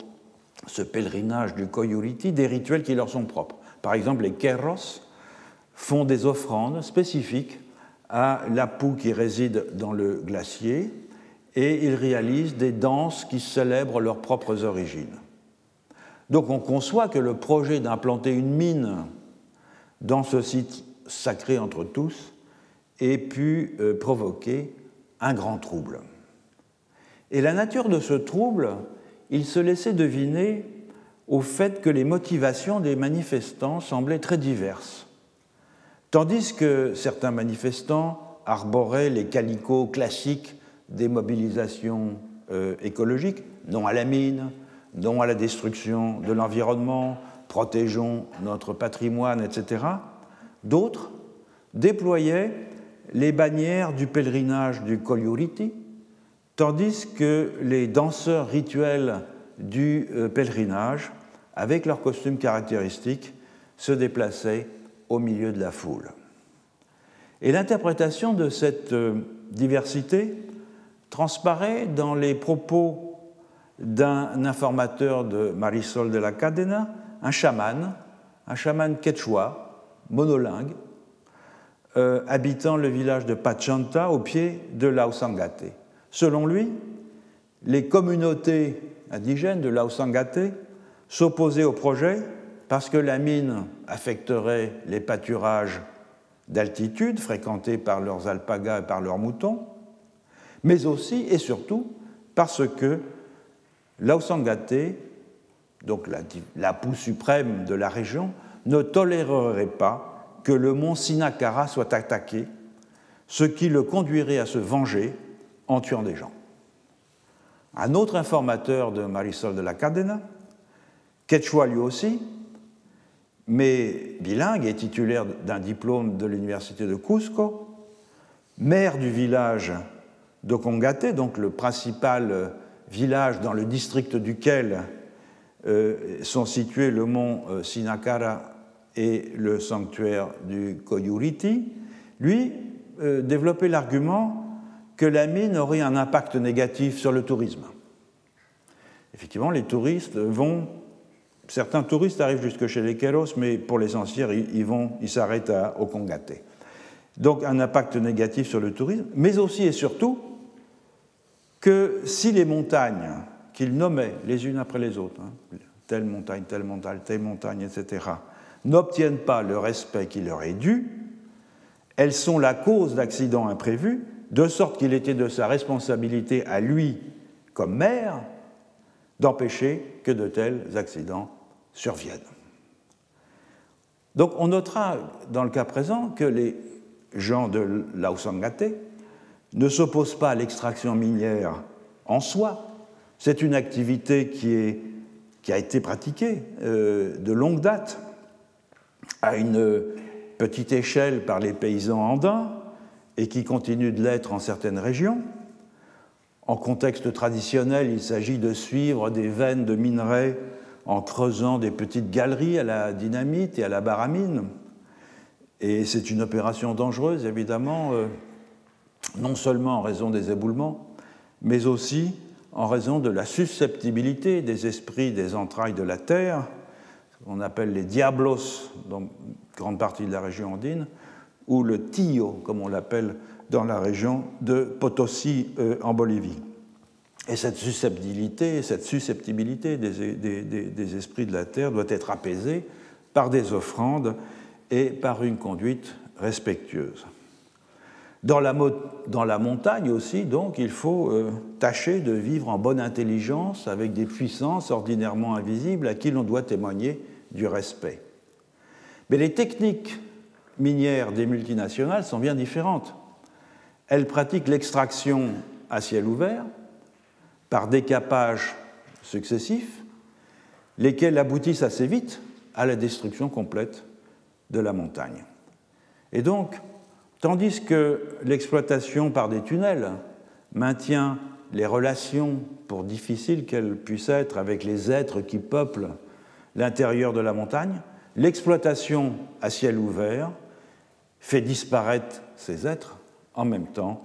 ce pèlerinage du Koyuriti des rituels qui leur sont propres. Par exemple, les Kerros font des offrandes spécifiques à l'Apu qui réside dans le glacier et ils réalisent des danses qui célèbrent leurs propres origines. Donc on conçoit que le projet d'implanter une mine dans ce site sacrée entre tous ait pu euh, provoquer un grand trouble. Et la nature de ce trouble, il se laissait deviner au fait que les motivations des manifestants semblaient très diverses. Tandis que certains manifestants arboraient les calicots classiques des mobilisations euh, écologiques, non à la mine, non à la destruction de l'environnement, protégeons notre patrimoine, etc., d'autres déployaient les bannières du pèlerinage du Kolyuriti, tandis que les danseurs rituels du euh, pèlerinage, avec leurs costumes caractéristiques, se déplaçaient au milieu de la foule. Et l'interprétation de cette euh, diversité transparaît dans les propos d'un informateur de Marisol de la Cadena, un chaman, un chaman quechua, monolingue, euh, habitant le village de Pachanta au pied de Laosangate. Selon lui, les communautés indigènes de Laosangate s'opposaient au projet parce que la mine affecterait les pâturages d'altitude fréquentés par leurs alpagas et par leurs moutons, mais aussi et surtout parce que Laosangate, donc la, la suprême de la région, ne tolérerait pas que le mont Sinakara soit attaqué, ce qui le conduirait à se venger en tuant des gens. Un autre informateur de Marisol de la Cadena, Quechua lui aussi, mais bilingue et titulaire d'un diplôme de l'université de Cusco, maire du village d'Okongate, donc le principal village dans le district duquel euh, sont situés le mont euh, Sinakara et le sanctuaire du Koyuriti, lui euh, développait l'argument que la mine aurait un impact négatif sur le tourisme. Effectivement, les touristes vont. Certains touristes arrivent jusque chez les Kéros, mais pour l'essentiel, ils, vont, ils s'arrêtent au Kongate. Donc, un impact négatif sur le tourisme, mais aussi et surtout que si les montagnes qu'il nommait les unes après les autres, hein, telle montagne, telle montagne, telle montagne, etc., n'obtiennent pas le respect qui leur est dû, elles sont la cause d'accidents imprévus, de sorte qu'il était de sa responsabilité à lui, comme maire, d'empêcher que de tels accidents surviennent. Donc on notera dans le cas présent que les gens de Laosangate ne s'opposent pas à l'extraction minière en soi. C'est une activité qui, qui, a été pratiquée euh, de longue date à une petite échelle par les paysans andins et qui continue de l'être en certaines régions. En contexte traditionnel, il s'agit de suivre des veines de minerais en creusant des petites galeries à la dynamite et à la baramine. Et c'est une opération dangereuse, évidemment, euh, non seulement en raison des éboulements, mais aussi en raison de la susceptibilité des esprits des entrailles de la terre qu'on appelle les diablos dans grande partie de la région andine, ou le tio, comme on l'appelle dans la région de Potosi euh, en Bolivie. Et cette susceptibilité, cette susceptibilité des, esprits de la terre doit être apaisée par des offrandes et par une conduite respectueuse. Dans la, dans la montagne aussi, donc, il faut euh, tâcher de vivre en bonne intelligence avec des puissances ordinairement invisibles à qui l'on doit témoigner du respect. Mais les techniques minières des multinationales sont bien différentes. Elles pratiquent l'extraction à ciel ouvert par décapage successifs, lesquels aboutissent assez vite à la destruction complète de la montagne. Et donc, tandis que l'exploitation par des tunnels maintient les relations, pour difficiles qu'elles puissent être, avec les êtres qui peuplent l'intérieur de la montagne, l'exploitation à ciel ouvert fait disparaître ces êtres en même temps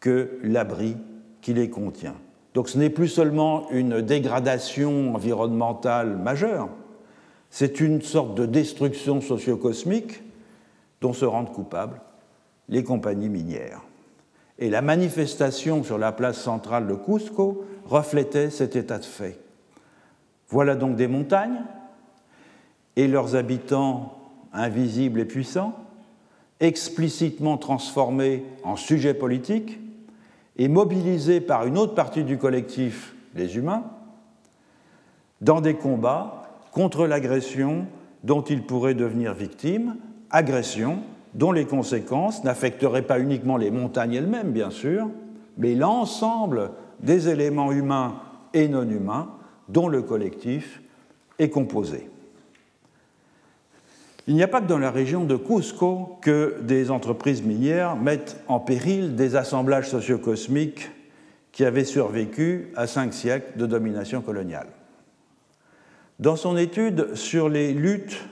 que l'abri qui les contient. Donc ce n'est plus seulement une dégradation environnementale majeure, c'est une sorte de destruction socio-cosmique dont se rendent coupables les compagnies minières. Et la manifestation sur la place centrale de Cusco reflétait cet état de fait. Voilà donc des montagnes et leurs habitants invisibles et puissants, explicitement transformé en sujet politique et mobilisé par une autre partie du collectif, les humains, dans des combats contre l'agression dont ils pourraient devenir victimes, agression dont les conséquences n'affecteraient pas uniquement les montagnes elles-mêmes, bien sûr, mais l'ensemble des éléments humains et non humains dont le collectif est composé. Il n'y a pas que dans la région de Cusco que des entreprises minières mettent en péril des assemblages sociocosmiques qui avaient survécu à cinq siècles de domination coloniale. Dans son étude sur les luttes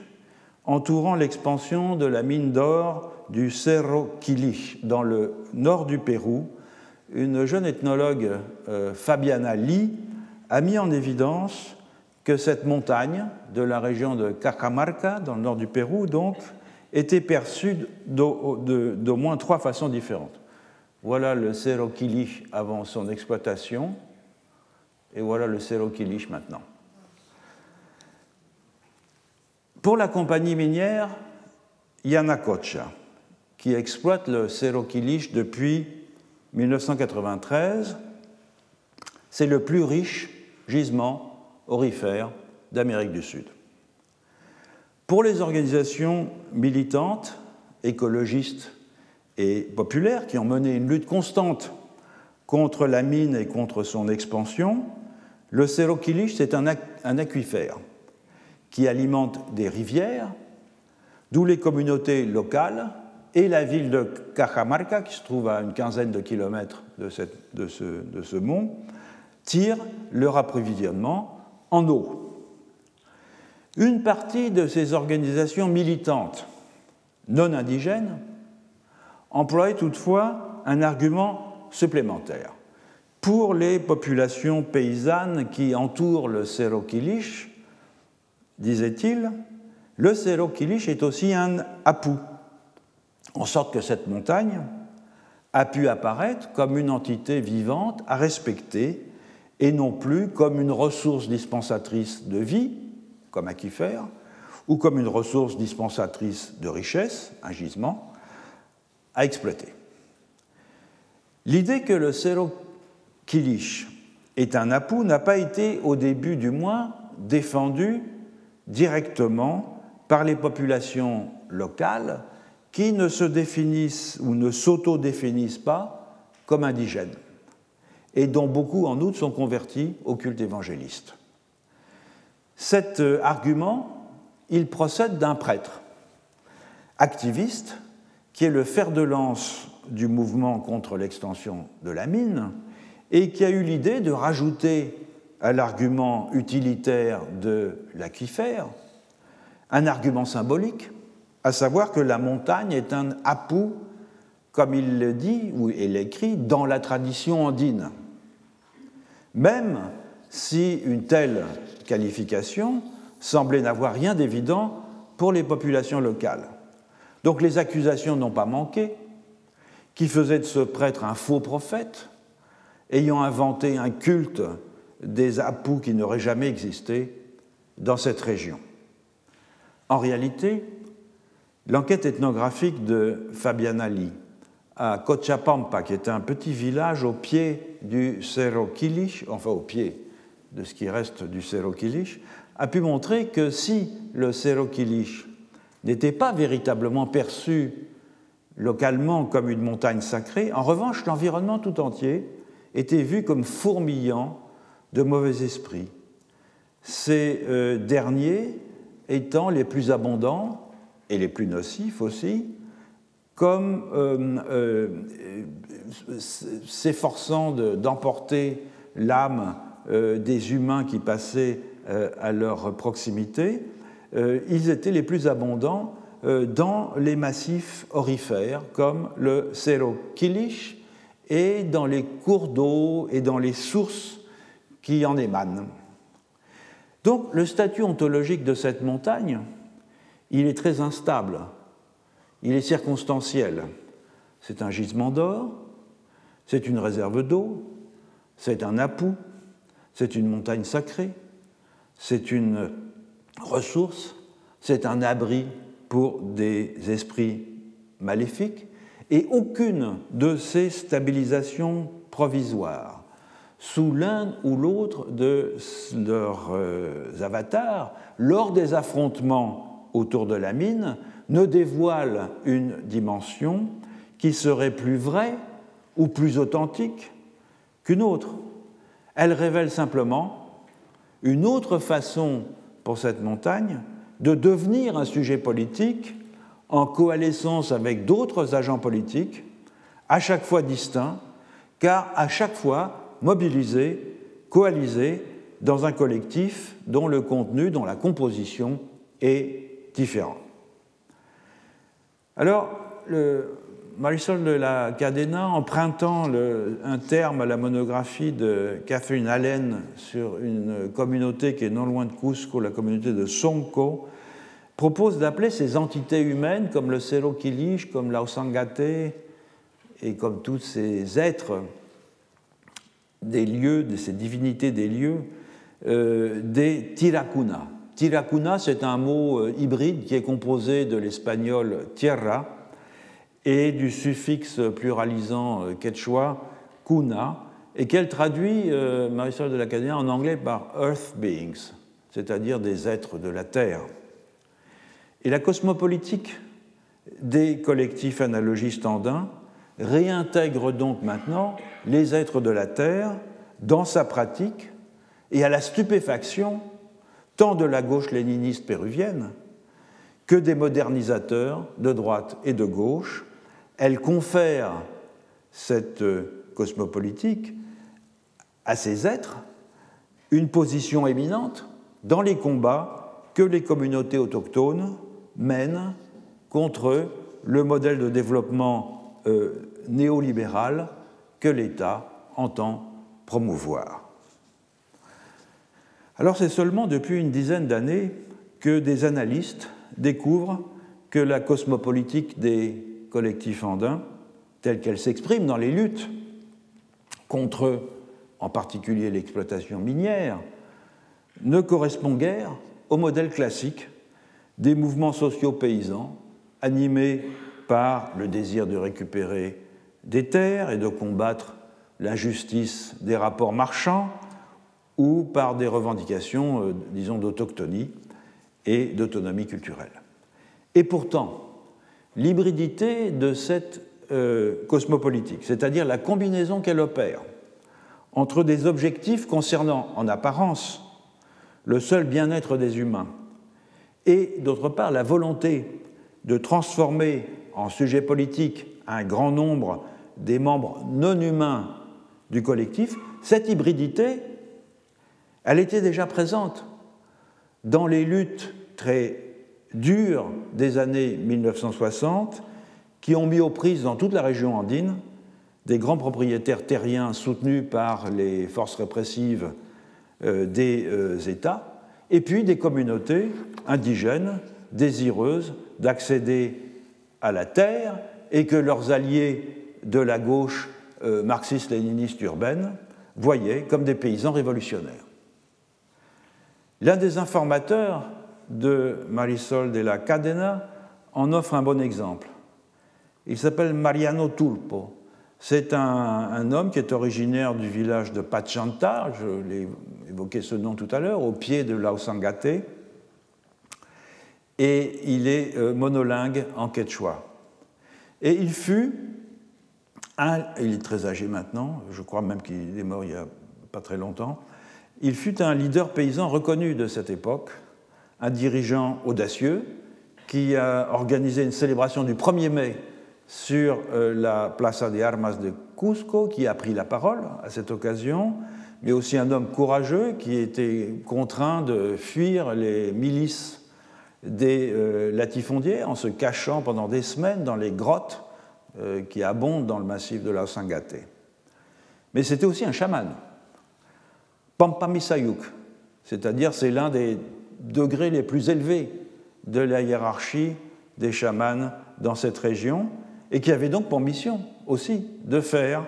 entourant l'expansion de la mine d'or du Cerro Quilich dans le nord du Pérou, une jeune ethnologue, euh, Fabiana Lee, a mis en évidence que cette montagne de la région de Cacamarca, dans le nord du Pérou, donc, était perçue d'au moins trois façons différentes. Voilà le Cerro Quilich avant son exploitation, et voilà le Cerro Quilich maintenant. Pour la compagnie minière Yanacocha, qui exploite le Cerro Quilich depuis 1993, c'est le plus riche gisement aurifère d'Amérique du Sud. Pour les organisations militantes, écologistes et populaires qui ont mené une lutte constante contre la mine et contre son expansion, le Cerro Quilich, c'est un, aquifère qui alimente des rivières, d'où les communautés locales et la ville de Cajamarca, qui se trouve à une quinzaine de kilomètres de, ce, de ce mont, tirent leur approvisionnement en eau. Une partie de ces organisations militantes non indigènes emploient toutefois un argument supplémentaire. Pour les populations paysannes qui entourent le Cerro Quilich, disait-il, le Cerro Quilich est aussi un apu, en sorte que cette montagne a pu apparaître comme une entité vivante à respecter et non plus comme une ressource dispensatrice de vie, comme aquifère, ou comme une ressource dispensatrice de richesse, un gisement, à exploiter. L'idée que le Cerro est un apou n'a pas été, au début du moins, défendue directement par les populations locales qui ne se définissent ou ne s'auto-définissent pas comme indigènes et dont beaucoup en outre sont convertis au culte évangéliste. Cet euh, argument, il procède d'un prêtre activiste qui est le fer de lance du mouvement contre l'extension de la mine et qui a eu l'idée de rajouter à l'argument utilitaire de l'aquifère un argument symbolique, à savoir que la montagne est un apou, comme il le dit ou il l'écrit, dans la tradition andine. Même si une telle qualification semblait n'avoir rien d'évident pour les populations locales. Donc les accusations n'ont pas manqué, qui faisaient de ce prêtre un faux prophète, ayant inventé un culte des apous qui n'auraient jamais existé dans cette région. En réalité, l'enquête ethnographique de Fabiana Lee à Cochapampa, qui est un petit village au pied du Cerro Quilich, enfin au pied de ce qui reste du Cerro Quilich, a pu montrer que si le Cerro Quilich n'était pas véritablement perçu localement comme une montagne sacrée, en revanche, l'environnement tout entier était vu comme fourmillant de mauvais esprits. Ces euh, derniers étant les plus abondants et les plus nocifs aussi, comme euh, euh, s'efforçant d'emporter l'âme des humains qui passaient à leur proximité, ils étaient les plus abondants dans les massifs orifères comme le Cerro Quilich et dans les cours d'eau et dans les sources qui en émanent. Donc le statut ontologique de cette montagne, il est très instable, il est circonstanciel. C'est un gisement d'or, c'est une réserve d'eau, c'est un apou, c'est une montagne sacrée, c'est une ressource, c'est un abri pour des esprits maléfiques et aucune de ces stabilisations provisoires sous l'un ou l'autre de leurs euh, avatars lors des affrontements autour de la mine ne dévoile une dimension qui serait plus vraie ou plus authentique qu'une autre. Elle révèle simplement une autre façon pour cette montagne de devenir un sujet politique en coalescence avec d'autres agents politiques, à chaque fois distincts, car à chaque fois mobilisés, coalisés dans un collectif dont le contenu, dont la composition est différent. Alors, Marisol de la Cadena, empruntant un terme à la monographie de Catherine Allen sur une communauté qui est non loin de Cusco, la communauté de Sonko, propose d'appeler ces entités humaines, comme le Cerro Quiliche, comme l'Ausangate, et comme tous ces êtres des lieux, de ces divinités des lieux, euh, des Tiracuna. Tiracuna, c'est un mot euh, hybride qui est composé de l'espagnol tierra, et du suffixe pluralisant euh, quechua, kuna, et qu'elle traduit, euh, Marisol de l'Académie, en anglais par earth beings, c'est-à-dire des êtres de la Terre. Et la cosmopolitique des collectifs analogistes andins réintègre donc maintenant les êtres de la Terre dans sa pratique et à la stupéfaction tant de la gauche léniniste péruvienne que des modernisateurs de droite et de gauche elle confère cette euh, cosmopolitique à ces êtres une position éminente dans les combats que les communautés autochtones mènent contre le modèle de développement euh, néolibéral que l'État entend promouvoir. Alors c'est seulement depuis une dizaine d'années que des analystes découvrent que la cosmopolitique des collectif andin, telle qu'elle s'exprime dans les luttes contre, en particulier, l'exploitation minière, ne correspond guère au modèle classique des mouvements sociaux paysans animés par le désir de récupérer des terres et de combattre l'injustice des rapports marchands ou par des revendications, euh, disons, d'autochtonie et d'autonomie culturelle. Et pourtant, l'hybridité de cette euh, cosmopolitique, c'est-à-dire la combinaison qu'elle opère entre des objectifs concernant en apparence le seul bien-être des humains et d'autre part la volonté de transformer en sujet politique un grand nombre des membres non humains du collectif, cette hybridité, elle était déjà présente dans les luttes très dures des années 1960 qui ont mis aux prises dans toute la région andine des grands propriétaires terriens soutenus par les forces répressives euh, des euh, États, et puis des communautés indigènes désireuses d'accéder à la terre et que leurs alliés de la gauche euh, marxiste-léniniste urbaine voyaient comme des paysans révolutionnaires. L'un des informateurs de Marisol de la Cadena en offre un bon exemple. Il s'appelle Mariano Tulpo. C'est un, homme qui est originaire du village de Pachanta, je l'ai évoqué ce nom tout à l'heure, au pied de l'Ausangate, et il est euh, monolingue en quechua. Et il fut, un, il est très âgé maintenant, je crois même qu'il est mort il n'y a pas très longtemps, il fut un leader paysan reconnu de cette époque, un dirigeant audacieux qui a organisé une célébration du 1er mai sur euh, la Plaza de Armas de Cusco, qui a pris la parole à cette occasion, mais aussi un homme courageux qui était contraint de fuir les milices des euh, latifondiers en se cachant pendant des semaines dans les grottes euh, qui abondent dans le massif de la Sangate. Mais c'était aussi un chaman, Pampamisayuk, c'est-à-dire c'est l'un des degrés les plus élevés de la hiérarchie des chamans dans cette région, et qui avait donc pour mission aussi de faire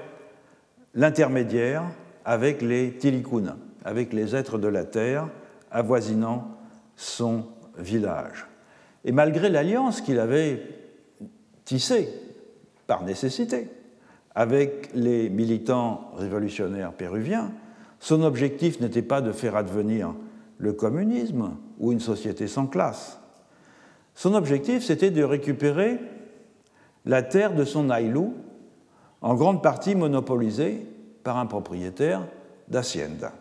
l'intermédiaire avec les Tilikuna, avec les êtres de la terre avoisinant son village. Et malgré l'alliance qu'il avait tissé par nécessité avec les militants révolutionnaires péruviens, son objectif n'était pas de faire advenir le communisme ou une société sans classe. Son objectif, c'était de récupérer la terre de son Ailou, en grande partie monopolisée par un propriétaire d'Hacienda.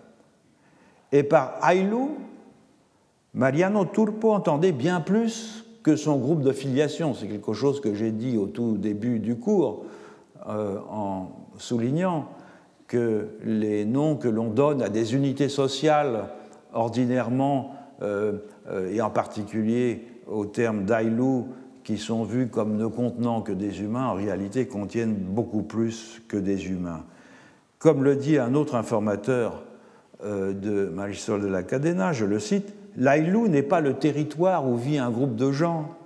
Et par Ailou, Mariano Turpo entendait bien plus que son groupe de filiation. C'est quelque chose que j'ai dit au tout début du cours, euh, en soulignant que les noms que l'on donne à des unités sociales ordinairement, euh, euh, et en particulier au terme d'Ailou, qui sont vus comme ne contenant que des humains, en réalité contiennent beaucoup plus que des humains. Comme le dit un autre informateur de Marisol de la Cadena, je le cite, L'Ailou n'est pas le territoire où vit un groupe de gens,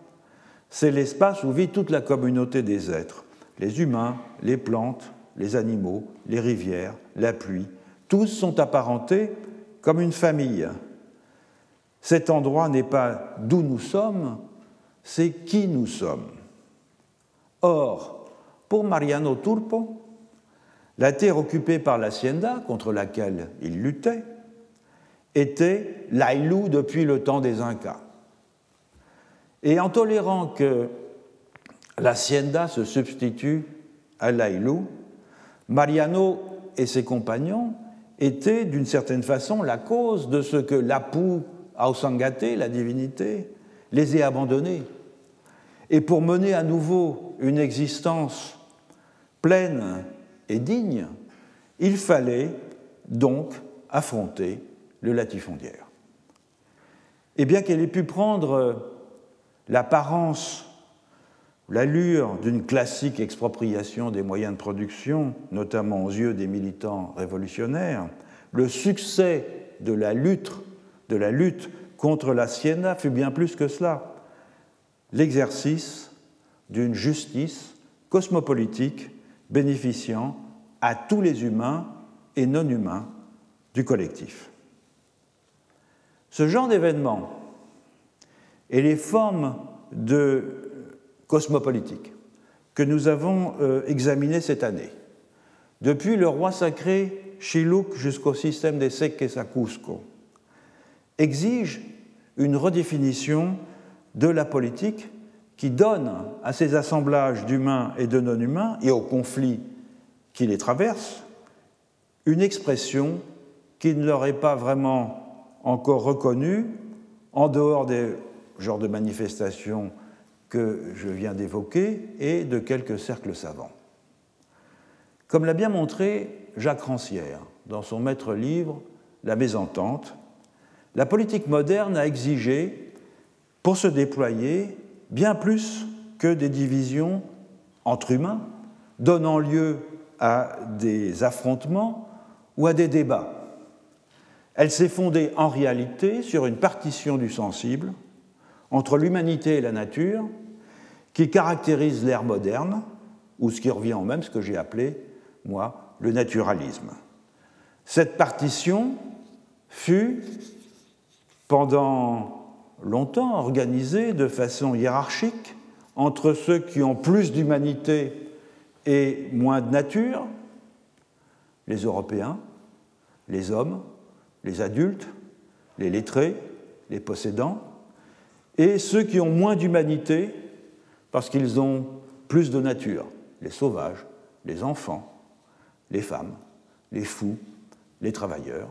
c'est l'espace où vit toute la communauté des êtres, les humains, les plantes, les animaux, les rivières, la pluie, tous sont apparentés comme une famille. Cet endroit n'est pas d'où nous sommes, c'est qui nous sommes. Or, pour Mariano Turpo, la terre occupée par l'hacienda, contre laquelle il luttait, était l'Ailou depuis le temps des Incas. Et en tolérant que l'hacienda se substitue à l'Ailou, Mariano et ses compagnons étaient d'une certaine façon la cause de ce que l'Apu Ausangate, la divinité, les ait abandonnés. Et pour mener à nouveau une existence pleine et digne, il fallait donc affronter le latifondiaire. Et bien qu'elle ait pu prendre l'apparence, l'allure d'une classique expropriation des moyens de production, notamment aux yeux des militants révolutionnaires, le succès de la lutte, contre la Siena fut bien plus que cela, l'exercice d'une justice cosmopolitique bénéficiant à tous les humains et non humains du collectif. Ce genre d'événement et les formes de cosmopolitique que nous avons euh, examinées cette année, depuis le roi sacré Chiluk jusqu'au système des Seques à Cusco, exigent une redéfinition de la politique qui donne à ces assemblages d'humains et de non-humains et aux conflits qui les traversent une expression qui ne leur est pas vraiment encore reconnu en dehors des genres de manifestations que je viens d'évoquer et de quelques cercles savants. Comme l'a bien montré Jacques Rancière dans son maître livre La mésentente, la politique moderne a exigé, pour se déployer, bien plus que des divisions entre humains, donnant lieu à des affrontements ou à des débats elle s'est fondée en réalité sur une partition du sensible entre l'humanité et la nature qui caractérise l'ère moderne, ou ce qui revient au même ce que j'ai appelé, moi, le naturalisme. Cette partition fut pendant longtemps organisée de façon hiérarchique entre ceux qui ont plus d'humanité et moins de nature, les Européens, les hommes, les adultes, les lettrés, les possédants, et ceux qui ont moins d'humanité parce qu'ils ont plus de nature, les sauvages, les enfants, les femmes, les fous, les travailleurs,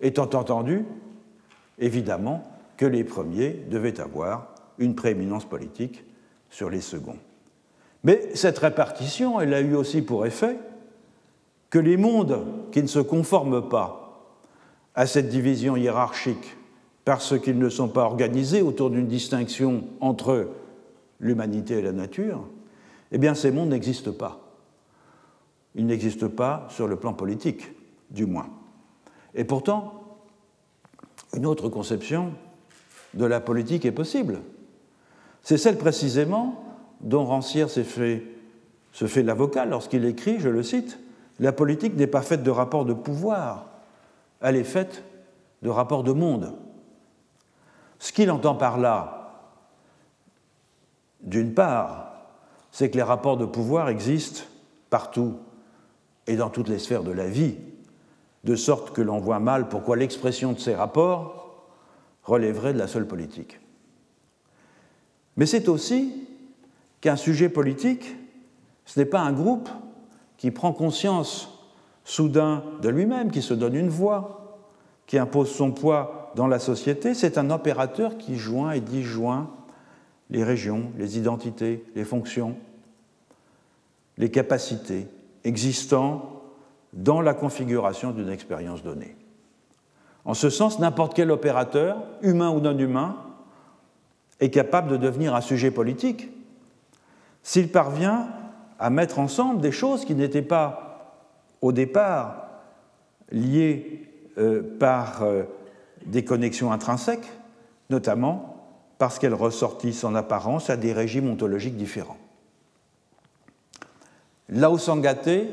étant entendu, évidemment, que les premiers devaient avoir une prééminence politique sur les seconds. Mais cette répartition, elle a eu aussi pour effet que les mondes qui ne se conforment pas à cette division hiérarchique parce qu'ils ne sont pas organisés autour d'une distinction entre l'humanité et la nature, eh bien ces mondes n'existent pas. Ils n'existent pas sur le plan politique, du moins. Et pourtant, une autre conception de la politique est possible. C'est celle précisément dont Rancière se fait l'avocat lorsqu'il écrit, je le cite, La politique n'est pas faite de rapports de pouvoir, elle est faite de rapports de monde. Ce qu'il entend par là, d'une part, c'est que les rapports de pouvoir existent partout et dans toutes les sphères de la vie, de sorte que l'on voit mal pourquoi l'expression de ces rapports relèverait de la seule politique. Mais c'est aussi qu'un sujet politique, ce n'est pas un groupe qui prend conscience soudain de lui-même, qui se donne une voix, qui impose son poids dans la société, c'est un opérateur qui joint et disjoint les régions, les identités, les fonctions, les capacités existant dans la configuration d'une expérience donnée. En ce sens, n'importe quel opérateur, humain ou non humain, est capable de devenir un sujet politique s'il parvient à mettre ensemble des choses qui n'étaient pas au départ liées euh, par euh, des connexions intrinsèques, notamment parce qu'elles ressortissent en apparence à des régimes ontologiques différents. Laosangate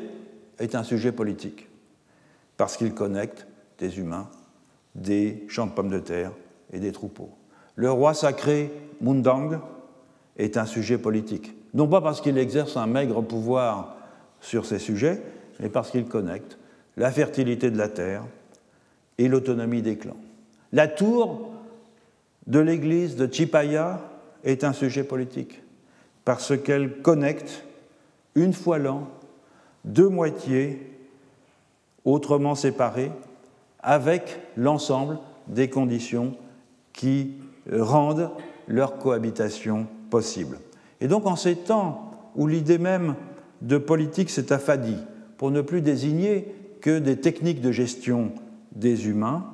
est un sujet politique, parce qu'il connecte des humains, des champs de pommes de terre et des troupeaux. Le roi sacré Mundang est un sujet politique, non pas parce qu'il exerce un maigre pouvoir sur ces sujets, mais parce qu'il connecte la fertilité de la terre et l'autonomie des clans. La tour de l'église de Chipaya est un sujet politique, parce qu'elle connecte, une fois l'an, deux moitiés autrement séparées, avec l'ensemble des conditions qui rendent leur cohabitation possible. Et donc en ces temps où l'idée même de politique s'est affadie, pour ne plus désigner que des techniques de gestion des humains,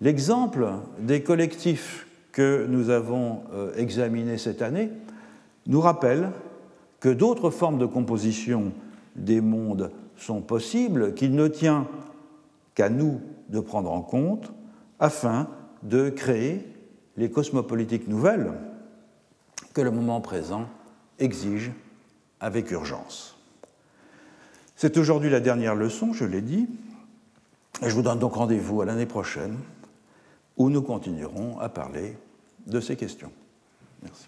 l'exemple des collectifs que nous avons euh, examinés cette année nous rappelle que d'autres formes de composition des mondes sont possibles, qu'il ne tient qu'à nous de prendre en compte afin de créer les cosmopolitiques nouvelles que le moment présent exige avec urgence. C'est aujourd'hui la dernière leçon, je l'ai dit, et je vous donne donc rendez-vous à l'année prochaine où nous continuerons à parler de ces questions. Merci.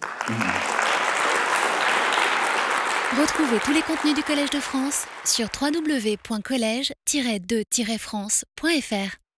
Retrouvez tous les contenus du Collège de France sur www.colège-2-france.fr.